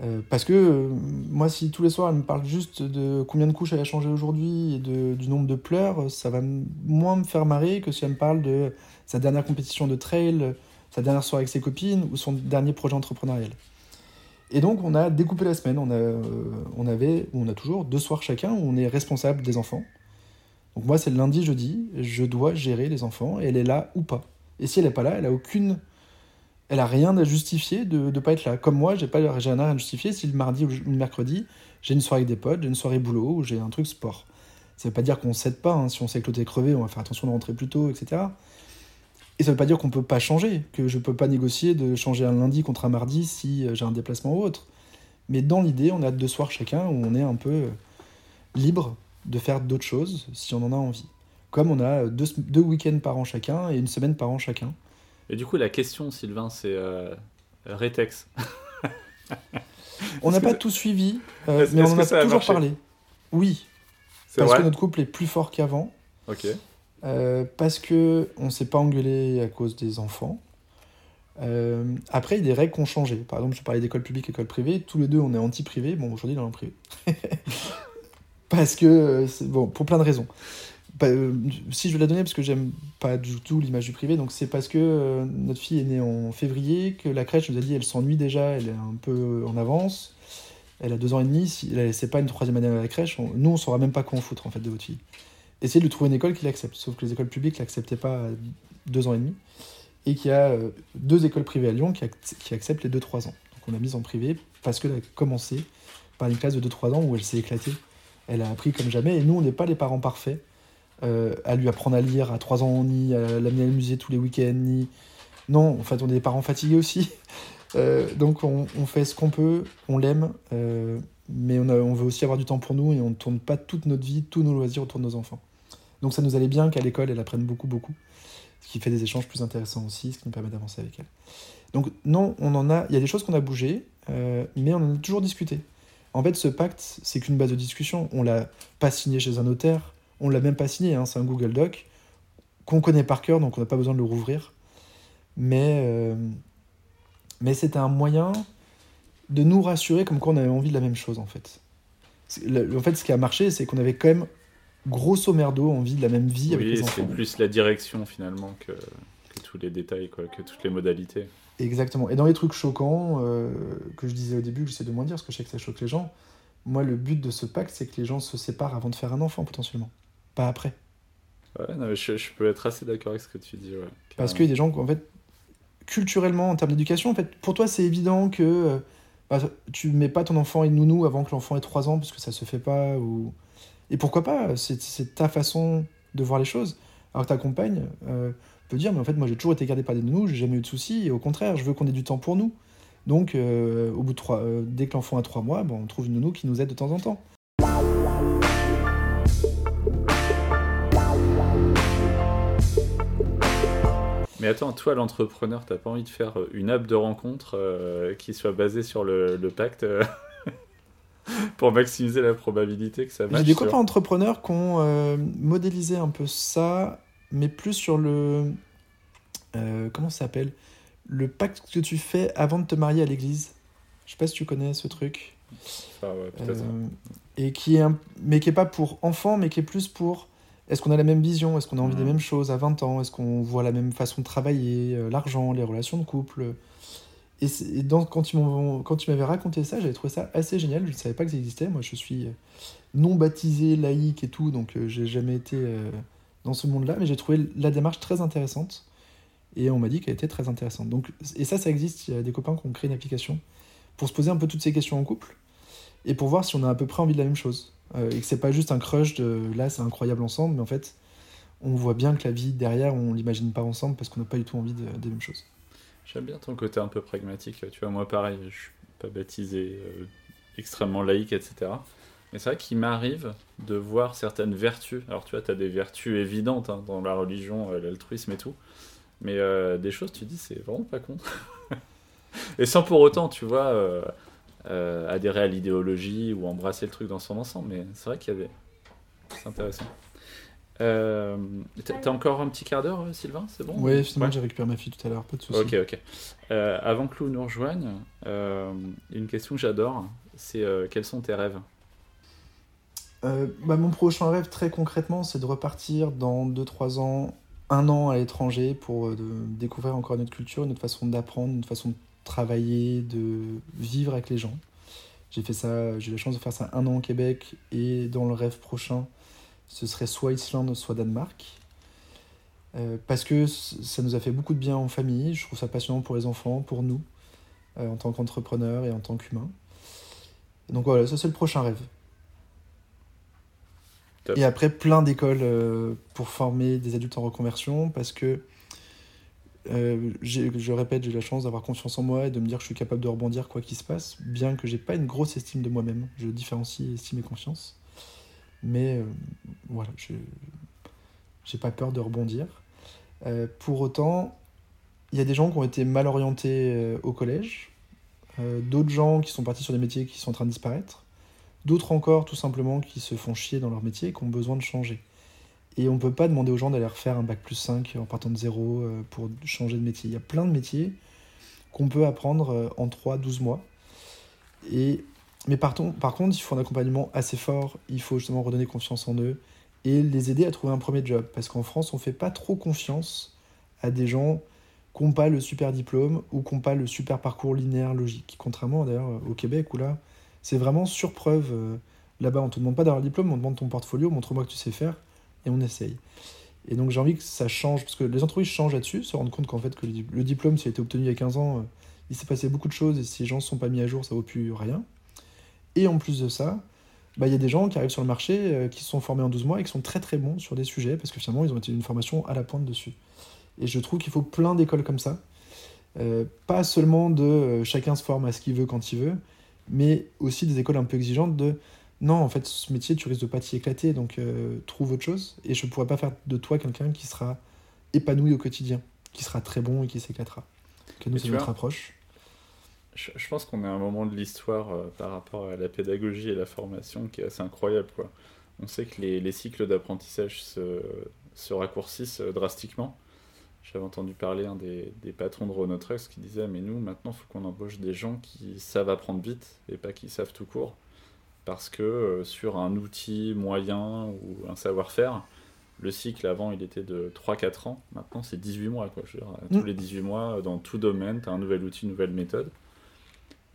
Speaker 1: Euh, parce que euh, moi, si tous les soirs elle me parle juste de combien de couches elle a changé aujourd'hui et du nombre de pleurs, ça va moins me faire marrer que si elle me parle de sa dernière compétition de trail, sa dernière soirée avec ses copines ou son dernier projet entrepreneurial. Et donc, on a découpé la semaine. On, a, euh, on avait, ou on a toujours, deux soirs chacun où on est responsable des enfants. Donc, moi, c'est le lundi, jeudi, je dois gérer les enfants elle est là ou pas. Et si elle n'est pas là, elle a aucune. Elle a rien à justifier de ne pas être là. Comme moi, j'ai pas rien à justifier si le mardi ou le mercredi, j'ai une soirée avec des potes, j'ai une soirée boulot ou j'ai un truc sport. Ça veut pas dire qu'on s'aide pas. hein. Si on sait que l'autre est crevé, on va faire attention de rentrer plus tôt, etc. Et ça veut pas dire qu'on peut pas changer, que je peux pas négocier de changer un lundi contre un mardi si euh, j'ai un déplacement ou autre. Mais dans l'idée, on a deux soirs chacun où on est un peu euh, libre de faire d'autres choses si on en a envie. Comme on a deux, deux week-ends par an chacun et une semaine par an chacun.
Speaker 3: Et du coup, la question, Sylvain, c'est euh, Rétex.
Speaker 1: On n'a pas tout suivi, euh, mais on en a toujours parlé. Oui, parce que notre couple est plus fort qu'avant,
Speaker 3: Ok.
Speaker 1: euh, parce que on s'est pas engueulé à cause des enfants. Euh, après, il y a des règles qui ont changé. Par exemple, je parlais d'école publique, école privée. Tous les deux, on est anti-privé. Bon, aujourd'hui, est en privé. parce que, euh, bon, pour plein de raisons. Euh, si je veux la donner, parce que j'aime pas du tout l'image du privé, donc c'est parce que euh, notre fille est née en février, que la crèche nous a dit elle s'ennuie déjà, elle est un peu en avance. elle a deux ans et demi, si c'est pas une troisième année à la crèche, nous on saura même pas quoi en foutre en fait de votre fille. Essayez de lui trouver une école qui l'accepte, sauf que les écoles publiques l'acceptaient pas deux ans et demi, et qu'il y a euh, deux écoles privées à Lyon qui, ac- acceptent les deux trois ans. Donc on l'a mise en privé parce qu'elle a commencé par une classe de 2-3 ans où elle s'est éclatée. Elle a appris comme jamais, et nous on n'est pas les parents parfaits. Euh, à lui apprendre à lire à 3 ans, ni à l'amener à musée tous les week-ends, ni... Non, en fait, on est des parents fatigués aussi. Euh, donc, on, fait ce qu'on peut, on l'aime, euh, mais on, veut aussi avoir du temps pour nous et on ne tourne pas toute notre vie, tous nos loisirs autour de nos enfants. Donc, ça nous allait bien qu'à l'école, elle apprenne beaucoup, beaucoup. Ce qui fait des échanges plus intéressants aussi, ce qui nous permet d'avancer avec elle. Donc, non, on en a... il y a des choses qu'on a bougées, mais on en a toujours discuté. En fait, ce pacte, c'est qu'une base de discussion. On l'a pas signé chez un notaire, on l'a même pas signé, hein, c'est un Google Doc qu'on connaît par cœur, donc on n'a pas besoin de le rouvrir. Mais, euh, mais c'était un moyen de nous rassurer comme quoi on avait envie de la même chose, en fait. Le- En fait, ce qui a marché, c'est qu'on avait quand même, grosso merdo, envie de la même vie avec les enfants.
Speaker 3: c'est plus la direction finalement que, que tous les détails, quoi, que toutes les modalités.
Speaker 1: Exactement. Et dans les trucs choquants, euh, que je disais au début, que j'essaie de moins dire, parce que je sais que ça choque les gens, moi, le but de ce pacte, c'est que les gens se séparent avant de faire un enfant, potentiellement. Pas après.
Speaker 3: Ouais, non, mais je, je peux être assez d'accord avec ce que tu dis. Ouais,
Speaker 1: Parce qu'il y a des gens qui, en fait, culturellement, en termes d'éducation, en fait, pour toi, c'est évident que euh, bah, tu mets pas ton enfant et nounou avant que l'enfant ait 3 ans, parce que ça se fait pas. Ou... Et pourquoi pas C'est ta façon de voir les choses. Alors que ta compagne euh, peut dire, mais en fait, moi, j'ai toujours été gardé par des nounous, j'ai jamais eu de soucis, et au contraire, je veux qu'on ait du temps pour nous. Donc, euh, au bout de trois, euh, dès que l'enfant a 3 mois, bon, on trouve une nounou qui nous aide de temps en temps.
Speaker 3: Mais attends, toi, l'entrepreneur, t'as pas envie de faire euh, une app de rencontre euh, qui soit basée sur le, le pacte euh, pour maximiser la probabilité que ça
Speaker 1: J'ai
Speaker 3: marche
Speaker 1: des copains entrepreneurs qui ont euh, modélisé un peu ça, mais plus sur le. comment ça s'appelle? Le pacte que tu fais avant de te marier à l'église. Je sais pas si tu connais ce truc.
Speaker 3: Enfin, ouais,
Speaker 1: et qui est un- mais qui est pas pour enfants, mais qui est plus pour. Est-ce qu'on a la même vision? Est-ce qu'on a envie des
Speaker 3: Mhm.
Speaker 1: mêmes choses à 20 ans? Est-ce qu'on voit la même façon de travailler euh, L'argent, les relations de couple? Et, quand, tu m'avais raconté ça, j'avais trouvé ça assez génial. Je ne savais pas que ça existait. Moi, je suis euh, non baptisé, laïque et tout, donc euh, j'ai jamais été euh, dans ce monde-là. Mais j'ai trouvé la démarche très intéressante. Et on m'a dit qu'elle était très intéressante. Donc, et ça, ça existe. Il y a des copains qui ont créé une application pour se poser un peu toutes ces questions en couple et pour voir si on a à peu près envie de la même chose. Euh, et que c'est pas juste un crush de là, c'est incroyable ensemble, mais en fait, on voit bien que la vie derrière, on l'imagine pas ensemble parce qu'on n'a pas du tout envie de- des mêmes choses.
Speaker 3: J'aime bien ton côté un peu pragmatique. Tu vois, moi, pareil, je suis pas baptisé, euh, extrêmement laïque, etc. Mais c'est vrai qu'il m'arrive de voir certaines vertus. Alors, tu vois, tu as des vertus évidentes hein, dans la religion, euh, l'altruisme et tout. Mais des choses, tu dis, c'est vraiment pas con. et sans pour autant, tu vois, euh, adhérer à l'idéologie ou embrasser le truc dans son ensemble. Mais c'est vrai qu'il y a des. C'est intéressant. Euh, t'as encore un petit quart d'heure, euh, Sylvain C'est bon?
Speaker 1: Ouais, finalement,
Speaker 3: Ouais.
Speaker 1: j'ai récupéré ma fille tout à l'heure, pas de soucis.
Speaker 3: Ok, ok. Euh, avant que Lou nous rejoigne, euh, une question que j'adore, c'est euh, quels sont tes rêves?
Speaker 1: Euh, bah, mon prochain rêve, très concrètement, c'est de repartir dans 2-3 ans, un an à l'étranger pour euh, de découvrir encore notre culture, notre façon d'apprendre, notre façon de travailler, de vivre avec les gens. J'ai fait ça, j'ai eu la chance de faire ça un an au Québec et dans le rêve prochain, ce serait soit Islande, soit Danemark. Euh, parce que ça nous a fait beaucoup de bien en famille, je trouve ça passionnant pour les enfants, pour nous, euh, en tant qu'entrepreneurs et en tant qu'humains. Donc voilà, ça c'est le prochain rêve.
Speaker 3: Top.
Speaker 1: Et après, plein d'écoles euh, pour former des adultes en reconversion parce que, euh, je répète, j'ai la chance d'avoir confiance en moi et de me dire que je suis capable de rebondir quoi qu'il se passe, bien que j'ai pas une grosse estime de moi-même. Je différencie estime et confiance. Mais euh, voilà, je j'ai pas peur de rebondir. Euh, pour autant, il y a des gens qui ont été mal orientés au collège, d'autres gens qui sont partis sur des métiers qui sont en train de disparaître, d'autres encore tout simplement qui se font chier dans leur métier et qui ont besoin de changer. Et on ne peut pas demander aux gens d'aller refaire un bac plus 5 en partant de zéro euh, pour changer de métier. Il y a plein de métiers qu'on peut apprendre euh, en 3-12 mois. Et, mais par, ton- par contre, il faut un accompagnement assez fort, il faut justement redonner confiance en eux et les aider à trouver un premier job. Parce qu'en France, on ne fait pas trop confiance à des gens qui n'ont pas le super diplôme ou qui n'ont pas le super parcours linéaire logique. Contrairement d'ailleurs au Québec où là, C'est vraiment sur preuve. euh, Là-bas, on te demande pas d'avoir le diplôme, on te demande ton portfolio, montre-moi que tu sais faire, et on essaye. Et donc j'ai envie que ça change, parce que les entreprises changent là-dessus, se rendent compte qu'en fait, que le, di- le diplôme, s'il a été obtenu il y a 15 ans, euh, il s'est passé beaucoup de choses, et si les gens ne sont pas mis à jour, ça vaut plus rien. Et en plus de ça, bah, il y a des gens qui arrivent sur le marché, euh, qui se sont formés en 12 mois et qui sont très très bons sur des sujets, parce que finalement, ils ont été une formation à la pointe dessus. Et je trouve qu'il faut plein d'écoles comme ça. Euh, pas seulement de euh, chacun se forme à ce qu'il veut quand il veut, mais aussi des écoles un peu exigeantes de non, en fait, ce métier, tu risques de pas t'y éclater, donc euh, trouve autre chose. Et je ne pourrais pas faire de toi quelqu'un qui sera épanoui au quotidien, qui sera très bon et qui s'éclatera. Nous, c'est notre approche.
Speaker 3: Je, je pense qu'on est à un moment de l'histoire euh, par rapport à la pédagogie et la formation qui est assez incroyable. Quoi. On sait que les, les cycles d'apprentissage se, se raccourcissent euh, drastiquement. J'avais entendu parler un des, des patrons de Renault Trucks qui disait Mais nous, maintenant, il faut qu'on embauche des gens qui savent apprendre vite et pas qui savent tout court. Parce que euh, sur un outil moyen ou un savoir-faire, le cycle avant il était de 3-4 ans, maintenant c'est 18 mois. Quoi. Je veux dire,
Speaker 1: Mm.
Speaker 3: Tous les 18 mois, dans tout domaine, tu as un nouvel outil, une nouvelle méthode.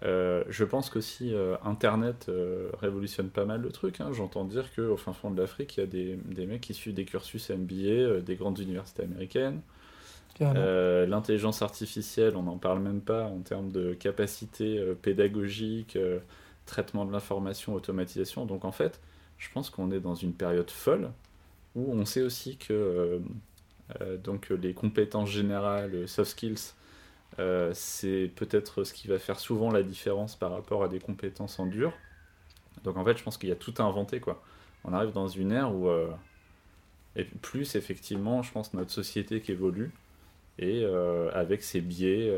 Speaker 3: Euh, je pense qu'aussi euh, Internet euh, révolutionne pas mal le truc. hein. J'entends dire qu'au fin fond de l'Afrique, il y a des, des mecs qui suivent des cursus MBA euh, des grandes universités américaines. Euh, L'intelligence artificielle, on n'en parle même pas en termes de capacité euh, pédagogique, euh, traitement de l'information, automatisation. Donc en fait, je pense qu'on est dans une période folle où on sait aussi que euh, euh, donc les compétences générales, euh, soft skills, c'est peut-être ce qui va faire souvent la différence par rapport à des compétences en dur. Donc en fait, je pense qu'il y a tout à inventer quoi. On arrive dans une ère où et plus effectivement, je pense notre société qui évolue et avec ses biais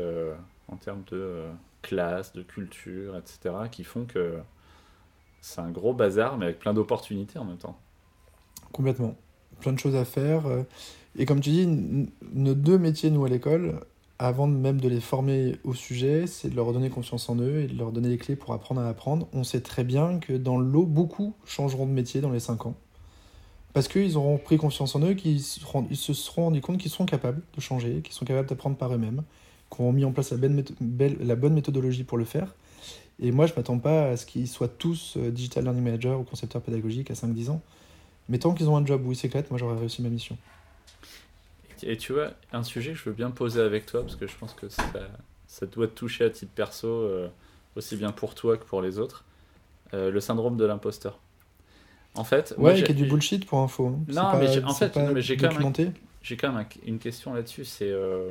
Speaker 3: en termes de classe, de culture, etc., qui font que c'est un gros bazar, mais avec plein d'opportunités en même temps.
Speaker 1: Complètement. Plein de choses à faire. euh, Et comme tu dis, nos deux métiers, nous, à l'école, avant même de les former au sujet, c'est de leur donner confiance en eux et de leur donner les clés pour apprendre à apprendre. On sait très bien que dans l'eau, beaucoup changeront de métier dans les 5 ans. Parce qu'ils auront pris confiance en eux, qu'ils se seront rendus compte qu'ils sont capables de changer, qu'ils sont capables d'apprendre par eux-mêmes, qu'ils ont mis en place la bonne, métho- belle- la bonne méthodologie pour le faire. Et moi, je m'attends pas à ce qu'ils soient tous euh, digital learning manager ou concepteurs pédagogiques à 5-10 ans. Mais tant qu'ils ont un job où ils s'éclatent, moi j'aurais réussi ma mission.
Speaker 3: Et tu vois, un sujet que je veux bien poser avec toi, parce que je pense que ça, ça doit te toucher à titre perso, euh, aussi bien pour toi que pour les autres, euh, le syndrome de l'imposteur. En fait,
Speaker 1: Ouais, y a du bullshit pour info. hein.
Speaker 3: Non, mais j'ai- en fait,
Speaker 1: pas
Speaker 3: non, mais j'ai quand même quand une question là-dessus, c'est... euh,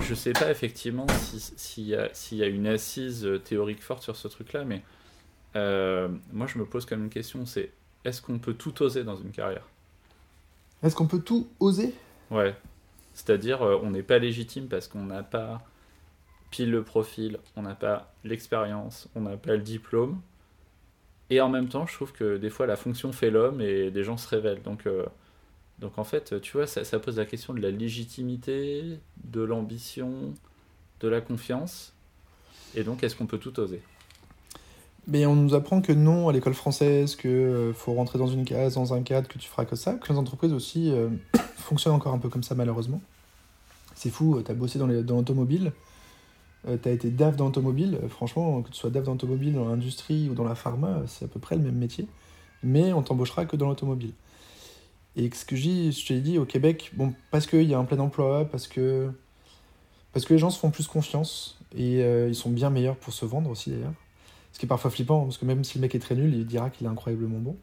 Speaker 3: je sais pas effectivement si- s'il y, a- s'il y a une assise euh, théorique forte sur ce truc-là, mais euh, moi je me pose quand même une question, c'est est-ce qu'on peut tout oser dans une carrière?
Speaker 1: Est-ce qu'on peut tout oser?
Speaker 3: Ouais. C'est-à-dire, euh, on n'est pas légitime parce qu'on n'a pas pile le profil, on n'a pas l'expérience, on n'a pas le diplôme. Et en même temps, je trouve que des fois, la fonction fait l'homme et des gens se révèlent. Donc, euh, donc en fait, tu vois, ça, pose la question de la légitimité, de l'ambition, de la confiance. Et donc, est-ce qu'on peut tout oser?
Speaker 1: Mais on nous apprend que non à l'école française, que euh, faut rentrer dans une case, dans un cadre, que tu feras que ça, que les entreprises aussi euh, fonctionnent encore un peu comme ça malheureusement. C'est fou, euh, t'as bossé dans les- dans l'automobile, euh, t'as été DAF dans l'automobile, franchement, que tu sois DAF dans l'automobile, dans l'industrie ou dans la pharma, c'est à peu près le même métier, mais on t'embauchera que dans l'automobile. Et ce que je l'ai dit, au Québec, bon, parce qu'il y a un plein emploi, parce que, parce que les gens se font plus confiance, et euh, ils sont bien meilleurs pour se vendre aussi d'ailleurs. Ce qui est parfois flippant, parce que même si le mec est très nul, il dira qu'il est incroyablement bon.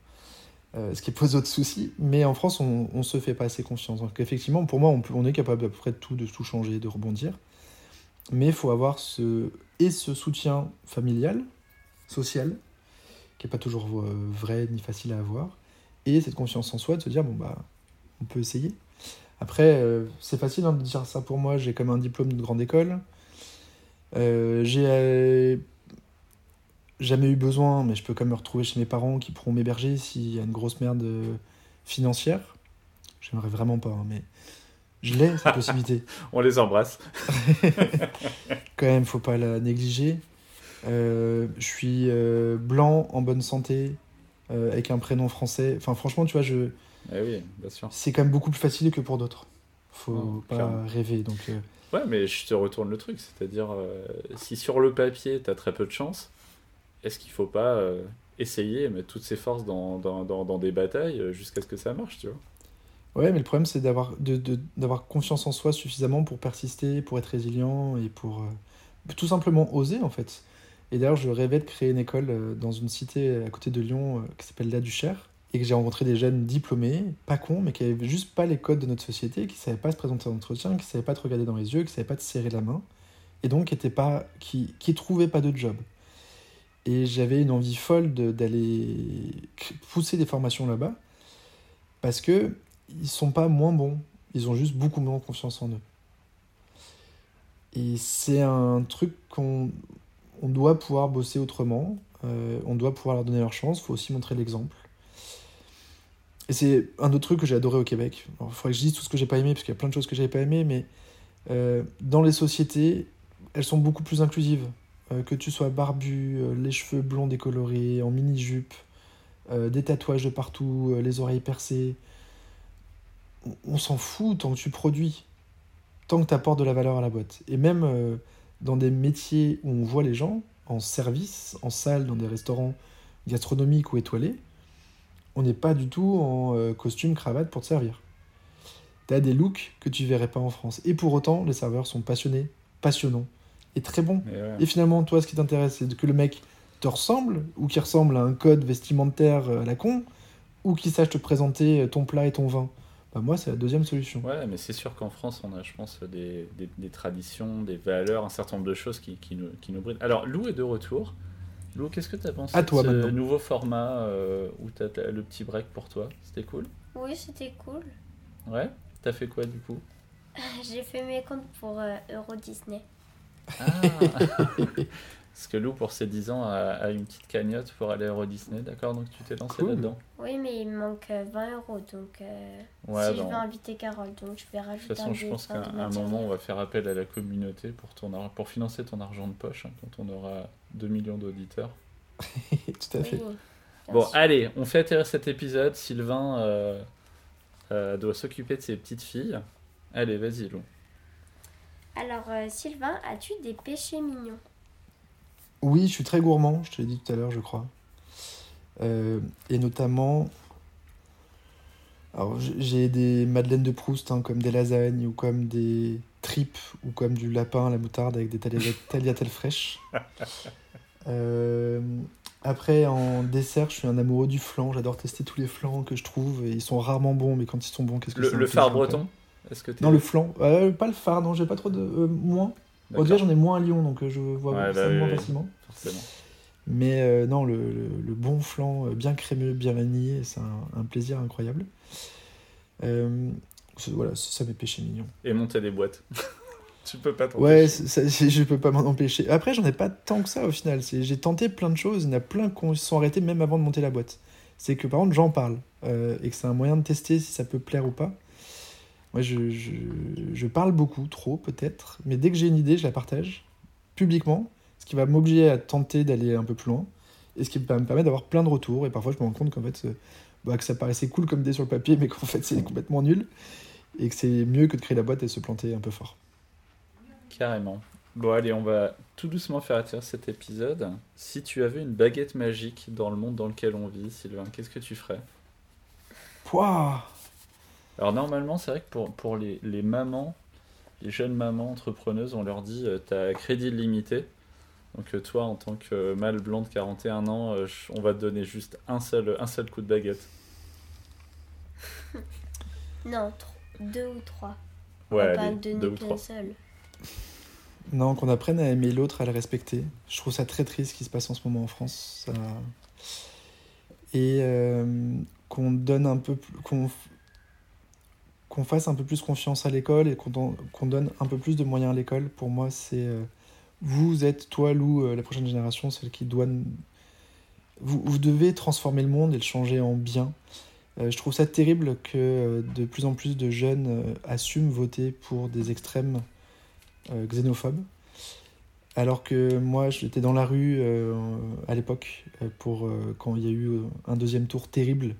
Speaker 1: Euh, ce qui pose d'autres soucis. Mais en France, on, on se fait pas assez confiance. Donc effectivement, pour moi, on est capable à peu près de tout, de tout changer, de rebondir. Mais il faut avoir ce, et ce soutien familial, social, qui n'est pas toujours euh, vrai ni facile à avoir, et cette confiance en soi de se dire, bon, bah, on peut essayer. Après, euh, c'est facile hein, de dire ça pour moi, j'ai comme un diplôme de grande école. Euh, j'ai euh, jamais eu besoin, mais je peux quand même me retrouver chez mes parents qui pourront m'héberger s'il y a une grosse merde financière. J'aimerais vraiment pas, hein, mais je l'ai, cette possibilité.
Speaker 3: On les embrasse.
Speaker 1: Quand même, faut pas la négliger. Je suis blanc, en bonne santé, euh, avec un prénom français. Enfin, franchement, tu vois, je...
Speaker 3: Eh oui, bien sûr.
Speaker 1: c'est quand même beaucoup plus facile que pour d'autres. Faut pas
Speaker 3: clairement.
Speaker 1: rêver. Donc, euh,
Speaker 3: Ouais, mais je te retourne le truc, c'est-à-dire, euh, si sur le papier, tu as très peu de chance, est-ce qu'il faut pas essayer et mettre toutes ses forces dans, dans, dans, dans des batailles jusqu'à ce que ça marche, tu vois?
Speaker 1: Ouais, mais le problème, c'est d'avoir de, de- d'avoir confiance en soi suffisamment pour persister, pour être résilient et pour tout simplement oser, en fait. Et d'ailleurs, je rêvais de créer une école euh, dans une cité à côté de Lyon euh, qui s'appelle La Duchère et que j'ai rencontré des jeunes diplômés, pas cons, mais qui avaient juste pas les codes de notre société, qui savaient pas se présenter en entretien, qui savaient pas te regarder dans les yeux, qui savaient pas te serrer la main, et donc étaient pas, qui, qui trouvaient pas de job. Et j'avais une envie folle d'aller pousser des formations là-bas, parce que ils sont pas moins bons, ils ont juste beaucoup moins confiance en eux. Et c'est un truc qu'on on doit pouvoir bosser autrement, euh, on doit pouvoir leur donner leur chance, il faut aussi montrer l'exemple. Et c'est un autre truc que j'ai adoré au Québec. Il faudrait que je dise tout ce que j'ai pas aimé, parce qu'il y a plein de choses que j'avais pas aimé, mais euh, dans les sociétés, elles sont beaucoup plus inclusives. Euh, que tu sois barbu, les cheveux blonds décolorés, en mini-jupe, des tatouages de partout, les oreilles percées. On, on s'en fout tant que tu produis, tant que tu apportes de la valeur à la boîte. Et même dans des métiers où on voit les gens, en service, en salle, dans des restaurants gastronomiques ou étoilés, on n'est pas du tout en euh, costume, cravate pour te servir. Tu as des looks que tu verrais pas en France. Et pour autant, les serveurs sont passionnés, passionnants et très bons.
Speaker 3: Ouais.
Speaker 1: Et finalement, toi, ce qui t'intéresse, c'est que le mec te ressemble, ou qu'il ressemble à un code vestimentaire euh, à la con, ou qu'il sache te présenter euh, ton plat et ton vin. Bah, moi, c'est la deuxième solution.
Speaker 3: Ouais, mais c'est sûr qu'en France, on a, je pense, des, des, des traditions, des valeurs, un certain nombre de choses qui, qui, nous, qui nous brident. Alors, Lou est de retour. Lou, qu'est-ce que tu as pensé
Speaker 1: À toi,
Speaker 3: de ce
Speaker 1: maintenant.
Speaker 3: nouveau format euh, où tu as le petit break pour toi? C'était cool?
Speaker 4: Oui, c'était cool.
Speaker 3: Ouais? T'as fait quoi du coup?
Speaker 4: J'ai fait mes comptes pour euh, Euro Disney.
Speaker 3: Ah Parce que Lou, pour ses 10 ans, a, a une petite cagnotte pour aller à Euro Disney, d'accord? Donc tu t'es lancé
Speaker 1: Cool.
Speaker 3: là-dedans
Speaker 4: Oui, mais il me manque euh, 20 euros, donc euh,
Speaker 3: Ouais,
Speaker 4: si je vais inviter Carole, donc je vais
Speaker 3: De
Speaker 4: rajouter
Speaker 3: toute façon, je pense qu'à
Speaker 4: de
Speaker 3: un moment, on va faire appel à la communauté pour, ton pour financer ton argent de poche hein, quand on aura 2 millions d'auditeurs.
Speaker 1: Tout à fait.
Speaker 4: Oui,
Speaker 3: Bon,
Speaker 4: sûr.
Speaker 3: allez, on fait atterrir cet épisode. Sylvain euh, euh, doit s'occuper de ses petites filles. Allez, vas-y, Lou.
Speaker 4: Alors, euh, Sylvain, as-tu des péchés mignons?
Speaker 1: Oui, je suis très gourmand, je te l'ai dit tout à l'heure, je crois. Euh, et notamment. Alors, j'ai des madeleines de Proust, hein, comme des lasagnes, ou comme des tripes, ou comme du lapin à la moutarde avec des tagliatelles fraîches. Euh, après, en dessert, je suis un amoureux du flan. J'adore tester tous les flans que je trouve. Et ils sont rarement bons, mais quand ils sont bons, qu'est-ce que
Speaker 3: Le,
Speaker 1: c'est
Speaker 3: le phare breton? Est-ce que t'es-
Speaker 1: Non, le flan. Euh, pas le phare, non, j'ai pas trop de. euh, moins. Bon, déjà, j'en ai moins à Lyon, donc euh, je vois
Speaker 3: Ouais, bah oui,
Speaker 1: moins
Speaker 3: oui.
Speaker 1: facilement.
Speaker 3: forcément.
Speaker 1: Mais euh, non, le, le- le bon flan, euh, bien crémeux, bien vanillé, c'est un, un plaisir incroyable. Euh, voilà, ça mes péchés mignons.
Speaker 3: Et monter des boîtes. tu peux pas t'en
Speaker 1: Ouais, ça, je peux pas m'en empêcher. Après, j'en ai pas tant que ça au final. J'ai tenté plein de choses, il y en a plein qui sont arrêtés même avant de monter la boîte. C'est que par contre, j'en parle euh, et que c'est un moyen de tester si ça peut plaire ou pas. Moi, je, je, je parle beaucoup, trop peut-être, mais dès que j'ai une idée, je la partage publiquement, ce qui va m'obliger à tenter d'aller un peu plus loin et ce qui va me permettre d'avoir plein de retours. Et parfois, je me rends compte qu'en fait, euh, bah, que ça paraissait cool comme idée sur le papier, mais qu'en fait, c'est complètement nul et que c'est mieux que de créer la boîte et de se planter un peu fort.
Speaker 3: Carrément. Bon, allez, on va tout doucement faire atterrir cet épisode. Si tu avais une baguette magique dans le monde dans lequel on vit, Sylvain, qu'est-ce que tu ferais?
Speaker 1: Pouah
Speaker 3: Alors normalement, c'est vrai que pour, pour les, les mamans, les jeunes mamans entrepreneuses, on leur dit euh, t'as crédit limité. Donc euh, toi, en tant que mâle blanc de 41 ans, euh, je- on va te donner juste un seul, un seul coup de baguette.
Speaker 4: Non, deux ou trois.
Speaker 3: Ouais,
Speaker 4: On pas
Speaker 3: allez,
Speaker 4: donner
Speaker 3: deux ou
Speaker 4: seul.
Speaker 1: Non, qu'on apprenne à aimer l'autre, à le respecter. Je trouve ça très triste ce qui se passe en ce moment en France. Ça... Et euh, qu'on donne un peu plus- qu'on qu'on fasse un peu plus confiance à l'école et qu'on don- qu'on donne un peu plus de moyens à l'école. Pour moi, c'est euh, vous êtes toi, Lou, euh, la prochaine génération, celle qui doit vous, devez transformer le monde et le changer en bien. Euh, je trouve ça terrible que de plus en plus de jeunes assument voter pour des extrêmes xénophobes. Alors que moi, j'étais dans la rue à l'époque, pour quand il y a eu un deuxième tour terrible.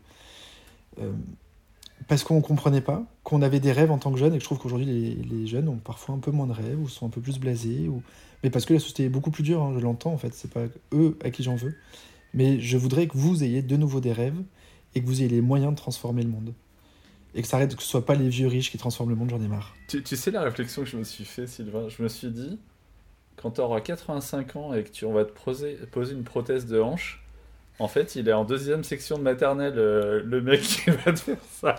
Speaker 1: Parce qu'on comprenait pas, qu'on avait des rêves en tant que jeunes, et que je trouve qu'aujourd'hui les, les jeunes ont parfois un peu moins de rêves, ou sont un peu plus blasés, ou... mais parce que la société est beaucoup plus dure, hein, je l'entends en fait, c'est pas eux à qui j'en veux. Mais je voudrais que vous ayez de nouveau des rêves, et que vous ayez les moyens de transformer le monde. Et que ça arrête que ce soit pas les vieux riches qui transforment le monde, j'en ai marre.
Speaker 3: Tu, tu sais la réflexion que je me suis fait, Sylvain? Je me suis dit, quand tu auras 85 ans et que tu, on va te poser, poser une prothèse de hanche, en fait, il est en deuxième section de maternelle, euh, le mec qui va te faire ça.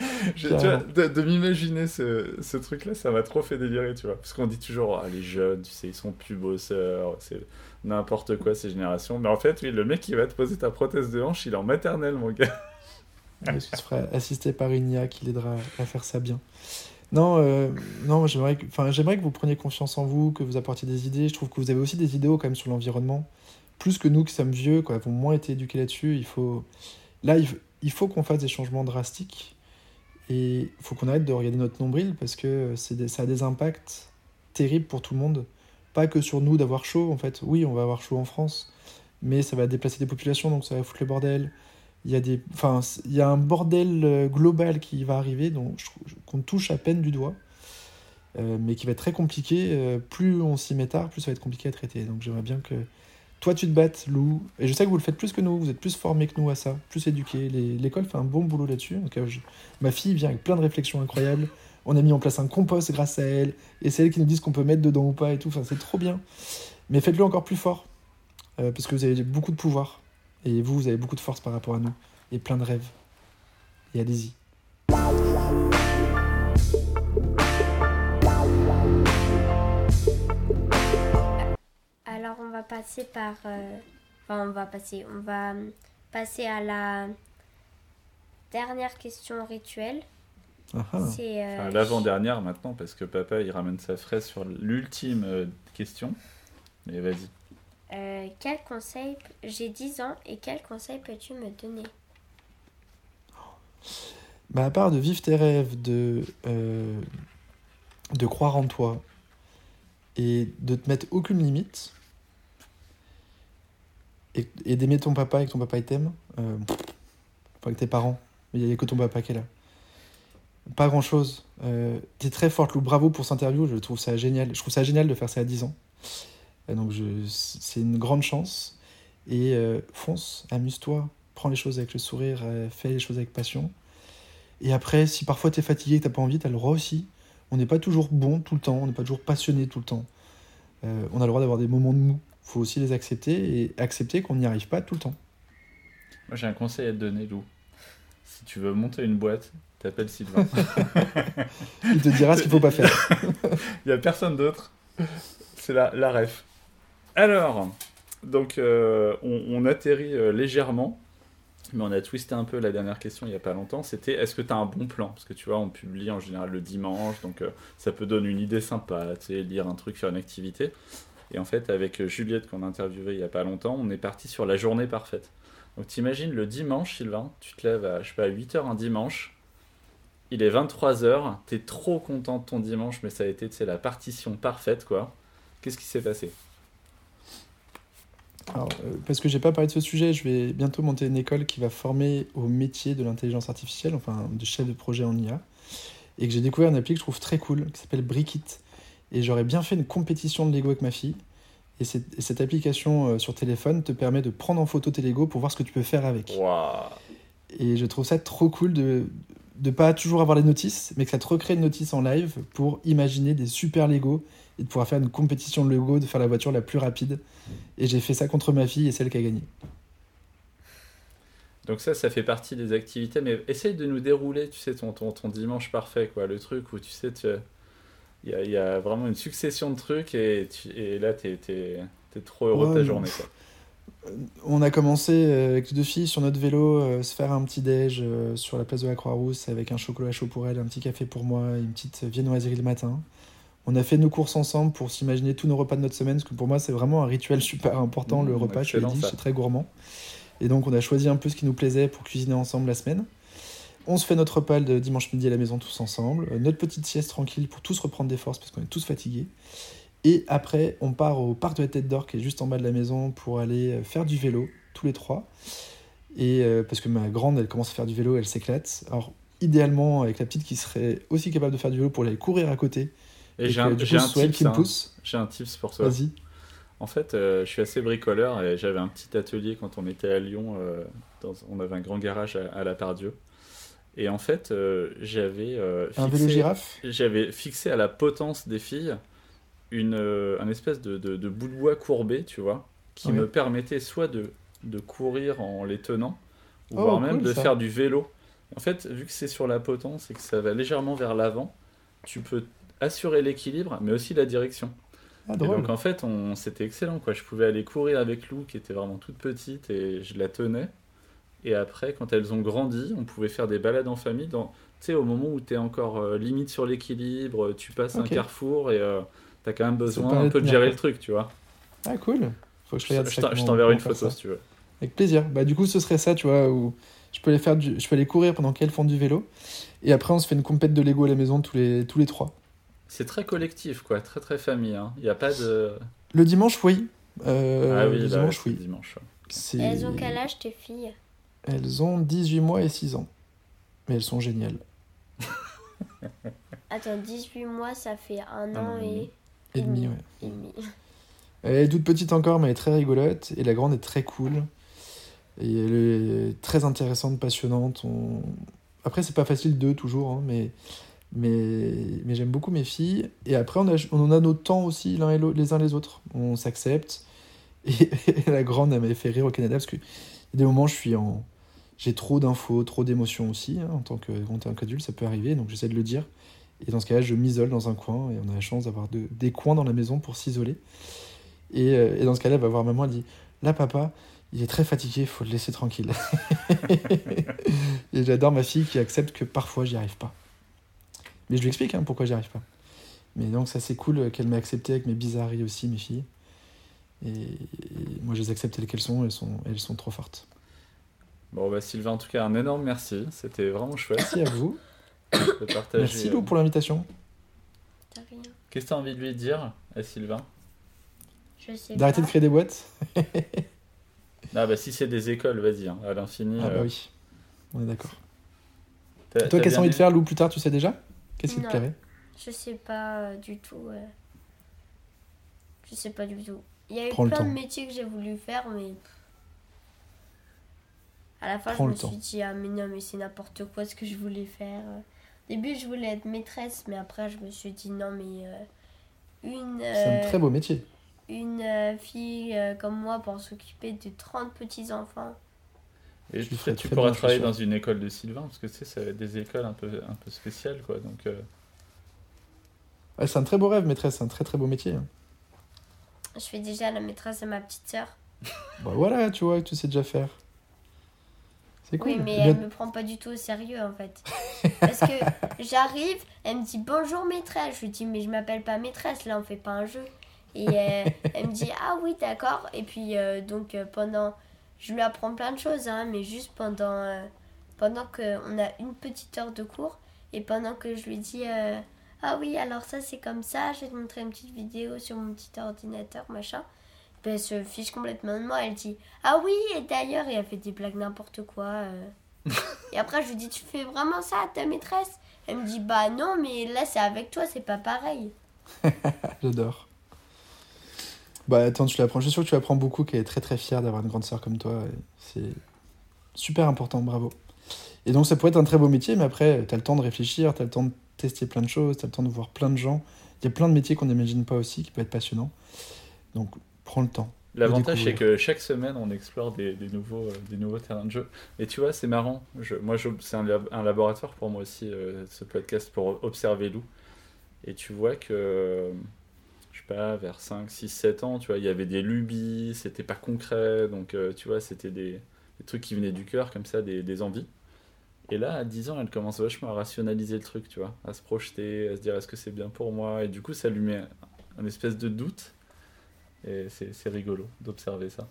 Speaker 3: De m'imaginer ce, ce truc-là, ça m'a trop fait délirer, tu vois. Parce qu'on dit toujours, ah, les jeunes, tu sais, ils sont plus bosseurs, c'est n'importe quoi ces générations. Mais en fait, le mec qui va te poser ta prothèse de hanche, il est en maternelle, mon gars.
Speaker 1: Que tu seras assisté par une IA qui l'aidera à faire ça bien Non, euh, non j'aimerais que, que vous preniez confiance en vous, que vous apportiez des idées. Je trouve que vous avez aussi des idéaux quand même sur l'environnement. Plus que nous qui sommes vieux, quoi, avons moins été éduqués là-dessus. Il faut... Là, il faut, qu'on fasse des changements drastiques. Et il faut qu'on arrête de regarder notre nombril parce que des- ça a des impacts terribles pour tout le monde. Pas que sur nous d'avoir chaud, en fait. Oui, on va avoir chaud en France, mais ça va déplacer des populations, donc ça va foutre le bordel. Il y a, des, enfin, il y a un bordel euh, global qui va arriver, je- qu'on touche à peine du doigt, euh, mais qui va être très compliqué. Euh, plus on s'y met tard, plus ça va être compliqué à traiter. Donc j'aimerais bien que toi tu te battes, Lou. Et je sais que vous le faites plus que nous, vous êtes plus formés que nous à ça, plus éduqués. L'école fait un bon boulot là-dessus. Euh, ma fille vient avec plein de réflexions incroyables. On a mis en place un compost grâce à elle, et c'est elle qui nous dit ce qu'on peut mettre dedans ou pas et tout. Enfin, c'est trop bien. Mais faites-le encore plus fort, euh, parce que vous avez beaucoup de pouvoir. Et vous, vous avez beaucoup de force par rapport à nous. Et plein de rêves. Et allez-y.
Speaker 4: Va passer par... euh, Enfin on va passer... On va hum, passer à la dernière question rituelle.
Speaker 1: Ah ah.
Speaker 4: C'est... euh,
Speaker 3: Enfin, L'avant-dernière maintenant, parce que papa il ramène sa fraise sur l'ultime euh, question. Mais vas-y.
Speaker 4: euh, quel conseil... J'ai 10 ans et quel conseil peux-tu me donner?
Speaker 1: Bah, à part de vivre tes rêves, de, euh, de croire en toi et de te mettre aucune limite et, d'aimer ton papa et que ton papa il t'aime, euh, pas que tes parents, mais il n'y a que ton papa qui est là. Pas grand chose. Euh, T'es très forte, Lou. Bravo pour cette interview. Je trouve ça génial. Je trouve ça génial de faire ça à 10 ans. Donc, c'est une grande chance. Et euh, fonce, amuse-toi, prends les choses avec le sourire, euh, fais les choses avec passion. Et après, si parfois t'es fatigué et t'as pas envie, t'as le droit aussi. On n'est pas toujours bon tout le temps, on n'est pas toujours passionné tout le temps. On a le droit d'avoir des moments de mou. Faut aussi les accepter et accepter qu'on n'y arrive pas tout le temps.
Speaker 3: Moi j'ai un conseil à te donner, Lou. Si tu veux monter une boîte, t'appelles Sylvain.
Speaker 1: Il te dira ce qu'il faut pas faire.
Speaker 3: Il n'y a personne d'autre. C'est la, la ref. Alors, donc euh, on, on atterrit euh, légèrement, mais on a twisté un peu la dernière question il n'y a pas longtemps. C'était est-ce que tu as un bon plan? Parce que tu vois, on publie en général le dimanche, donc euh, ça peut donner une idée sympa, tu sais, lire un truc, faire une activité. Et en fait, avec euh, Juliette qu'on a interviewé il n'y a pas longtemps, on est parti sur la journée parfaite. Donc t'imagines le dimanche, Sylvain, tu te lèves à, je sais pas, 8h un dimanche, il est 23h, t'es trop content de ton dimanche, mais ça a été, la partition parfaite, quoi. Qu'est-ce qui s'est passé?
Speaker 1: Alors, euh, parce que j'ai pas parlé de ce sujet, je vais bientôt monter une école qui va former au métier de l'intelligence artificielle, enfin de chef de projet en IA, et que j'ai découvert une appli que je trouve très cool, qui s'appelle Brickit. Et j'aurais bien fait une compétition de Lego avec ma fille. Et, cette- et cette application euh, sur téléphone te permet de prendre en photo tes Lego pour voir ce que tu peux faire avec. Et je trouve ça trop cool de de pas toujours avoir les notices, mais que ça te recrée une notice en live pour imaginer des super Lego et de pouvoir faire une compétition de Lego, de faire la voiture la plus rapide. Et j'ai fait ça contre ma fille et celle qui a gagné.
Speaker 3: Donc ça, ça fait partie des activités, mais essaye de nous dérouler, tu sais, ton, ton, ton dimanche parfait, quoi. Le truc où, tu sais, tu- il y a, il y a vraiment une succession de trucs et, tu- et là, t'es es, trop heureux de ta journée, quoi.
Speaker 1: On a commencé euh, avec les deux filles sur notre vélo, euh, se faire un petit déj euh, sur la place de la Croix-Rousse avec un chocolat chaud pour elle, un petit café pour moi, et une petite viennoiserie le matin. On a fait nos courses ensemble pour s'imaginer tous nos repas de notre semaine, parce que pour moi c'est vraiment un rituel super important,
Speaker 3: Mmh,
Speaker 1: le repas, je dit,
Speaker 3: ça.
Speaker 1: c'est très gourmand. Et donc on a choisi un peu ce qui nous plaisait pour cuisiner ensemble la semaine. On se fait notre repas de dimanche midi à la maison tous ensemble, euh, notre petite sieste tranquille pour tous reprendre des forces parce qu'on est tous fatigués. Et après, on part au parc de la Tête d'Or qui est juste en bas de la maison pour aller euh, faire du vélo, tous les trois. Et euh, parce que ma grande, elle commence à faire du vélo, elle s'éclate. Alors, idéalement avec la petite qui serait aussi capable de faire du vélo pour aller courir à côté.
Speaker 3: Et,
Speaker 1: Et
Speaker 3: j'ai un, j'ai un tips,
Speaker 1: qui me
Speaker 3: hein.
Speaker 1: pousse.
Speaker 3: J'ai un tips pour toi.
Speaker 1: Vas-y.
Speaker 3: En fait, euh, je suis assez bricoleur et j'avais un petit atelier quand on était à Lyon. euh, dans- on avait un grand garage à, à la Pardieu. Et en fait, euh, j'avais euh, fixé, j'avais fixé à la potence des filles une, euh, un espèce de, de- de bout de bois courbé, tu vois, qui me permettait soit de, de courir en les tenant, ou
Speaker 1: Oh,
Speaker 3: voire même
Speaker 1: cool,
Speaker 3: de
Speaker 1: ça.
Speaker 3: faire du vélo. En fait, vu que c'est sur la potence et que ça va légèrement vers l'avant, tu peux assurer l'équilibre, mais aussi la direction.
Speaker 1: Ah,
Speaker 3: Et donc en fait, on... c'était excellent quoi. Je pouvais aller courir avec Lou qui était vraiment toute petite et je la tenais. Et après, quand elles ont grandi, on pouvait faire des balades en famille. Dans... Tu sais, au moment où tu es encore euh, limite sur l'équilibre, tu passes un carrefour et tu as quand même besoin un peu de gérer le truc, tu vois.
Speaker 1: Ah, cool. Faut que je
Speaker 3: Je, t'enverrai une photo
Speaker 1: ça.
Speaker 3: si tu veux.
Speaker 1: Avec plaisir. Bah, du coup, ce serait ça, tu vois, où je peux aller faire du... je peux aller courir pendant qu'elles font du vélo. Et après, on se fait une compète de Lego à la maison tous les, tous les trois.
Speaker 3: C'est très collectif, quoi, très très famille. hein. Il n'y a pas de.
Speaker 1: Le dimanche, oui. Euh,
Speaker 3: ah oui,
Speaker 1: le
Speaker 3: bah
Speaker 1: dimanche, oui.
Speaker 3: dimanche. ouais.
Speaker 4: Elles ont quel âge tes filles?
Speaker 1: Elles ont 18 mois et 6 ans. Mais elles sont géniales.
Speaker 4: Attends, 18 mois, ça fait un
Speaker 3: Un
Speaker 4: an
Speaker 3: an et
Speaker 4: et,
Speaker 3: demi.
Speaker 1: Et ouais.
Speaker 4: et demi.
Speaker 1: Elle est toute petite encore, mais elle est très rigolote. Et la grande est très cool. Et elle est très intéressante, passionnante. On... Après, c'est pas facile d'eux toujours, hein, mais, mais, mais j'aime beaucoup mes filles. Et après, on, a, on en a nos temps aussi, l'un et l'autre- les uns les autres. On s'accepte. Et, la grande, elle m'avait fait rire au Canada parce que il y a des moments, je suis en. J'ai trop d'infos, trop d'émotions aussi. hein, en tant que- en tant qu'adulte, ça peut arriver, donc j'essaie de le dire. Et dans ce cas-là, je m'isole dans un coin et on a la chance d'avoir de- des coins dans la maison pour s'isoler. Et, euh, dans ce cas-là, elle va voir maman, elle dit Là, papa, il est très fatigué, il faut le laisser tranquille. et j'adore ma fille qui accepte que parfois j'y arrive pas. Mais je lui explique hein, pourquoi j'y arrive pas. Mais donc, ça, c'est cool qu'elle m'ait accepté avec mes bizarreries aussi, mes filles. Et, et moi, je les accepte telles qu'elles sont, elles sont, elles sont trop fortes.
Speaker 3: Bon, bah Sylvain, en tout cas, un énorme merci. C'était vraiment chouette
Speaker 1: Merci à vous.
Speaker 3: de partager.
Speaker 1: Merci
Speaker 3: euh,
Speaker 1: Lou pour l'invitation.
Speaker 3: Qu'est-ce que tu as envie de lui dire à Sylvain?
Speaker 4: Je sais
Speaker 1: D'arrêter de créer des boîtes
Speaker 3: Ah bah si c'est des écoles, vas-y, hein, à l'infini.
Speaker 1: Ah bah
Speaker 3: euh,
Speaker 1: oui, on est d'accord. toi, qu'est-ce que
Speaker 3: bien
Speaker 1: t'as envie de faire, Lou, plus tard, tu sais déjà? Qu'est-ce qui te plairait?
Speaker 4: Je sais pas euh, du tout. euh. Je sais pas du tout. Il y a eu
Speaker 1: Prends
Speaker 4: plein de métiers que j'ai voulu faire, mais. À la fin,
Speaker 1: Prends
Speaker 4: je me
Speaker 1: temps.
Speaker 4: suis dit, ah, mais non, mais c'est n'importe quoi ce que je voulais faire. Au début, je voulais être maîtresse, mais après, je me suis dit, non, mais. euh, une.
Speaker 1: C'est un
Speaker 4: euh,
Speaker 1: très beau métier.
Speaker 4: une euh, fille euh, comme moi pour s'occuper de 30 petits-enfants.
Speaker 3: Et
Speaker 1: Tu
Speaker 3: tu,
Speaker 1: ferais
Speaker 3: tu pourras
Speaker 1: bien, je
Speaker 3: travailler dans une école de Sylvain, parce que tu sais, c'est des écoles un peu, un peu spéciales, quoi. Donc, euh,
Speaker 1: Ouais, c'est un très beau rêve, maîtresse, c'est un très très beau métier. hein.
Speaker 4: Je fais déjà la maîtresse de ma petite sœur.
Speaker 1: Bah voilà, tu vois, tu sais déjà faire. Cool.
Speaker 4: Oui, mais elle me prend pas du tout au sérieux en fait. Parce que j'arrive, elle me dit bonjour maîtresse. Je lui dis mais je m'appelle pas maîtresse, là on fait pas un jeu. Et euh, elle me dit ah oui d'accord. Et puis euh, donc euh, pendant, je lui apprends plein de choses, hein, mais juste pendant, pendant qu'on a une petite heure de cours et pendant que je lui dis ah oui alors ça c'est comme ça, je vais te montrer une petite vidéo sur mon petit ordinateur machin. Ben, se fiche complètement de moi. Elle dit Ah oui, et d'ailleurs, et elle fait des blagues n'importe quoi. euh. et après, je lui dis Tu fais vraiment ça à ta maîtresse? Elle me dit Bah non, mais là, c'est avec toi, c'est pas pareil.
Speaker 1: J'adore. Bah attends, tu l'apprends. Je suis sûr que tu apprends beaucoup, qu'elle est très très fière d'avoir une grande sœur comme toi. C'est super important, bravo. Et donc ça pourrait être un très beau métier, mais après, tu as le temps de réfléchir, tu as le temps de tester plein de choses, tu as le temps de voir plein de gens. Il y a plein de métiers qu'on n'imagine pas aussi, qui peuvent être passionnants. Donc prends le temps.
Speaker 3: L'avantage, c'est que chaque semaine, on explore des, des nouveaux, euh, des nouveaux terrains de jeu. Et tu vois, c'est marrant. Je, moi, je- c'est un, lab- un laboratoire pour moi aussi, euh, ce podcast, pour observer Lou. Et tu vois que, je sais pas, vers 5, 6, 7 ans, tu vois, il y avait des lubies, c'était pas concret. Donc, euh, tu vois, c'était des, des trucs qui venaient du cœur, comme ça, des, des envies. Et là, à 10 ans, elle commence vachement à rationaliser le truc, tu vois, à se projeter, à se dire est-ce que c'est bien pour moi? Et du coup, ça lui met un espèce de doute. Et c'est rigolo d'observer ça.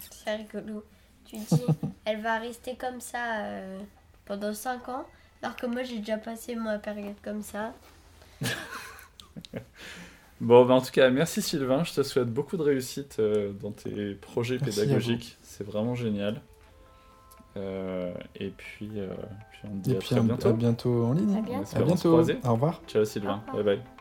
Speaker 4: C'est rigolo. Tu dis Elle va rester comme ça euh, pendant 5 ans, alors que moi, j'ai déjà passé ma période comme ça.
Speaker 3: Bon, bah, en tout cas, merci Sylvain. Je te souhaite beaucoup de réussite euh, dans tes projets
Speaker 1: Merci
Speaker 3: pédagogiques. C'est vraiment génial. Euh, et puis, euh, puis on te dit
Speaker 1: Et
Speaker 3: à
Speaker 1: puis
Speaker 3: très
Speaker 1: à-
Speaker 3: bientôt.
Speaker 1: à bientôt en ligne.
Speaker 4: À
Speaker 3: On
Speaker 4: bientôt.
Speaker 1: À. Au revoir.
Speaker 3: Ciao Sylvain.
Speaker 4: Au revoir.
Speaker 3: Bye bye.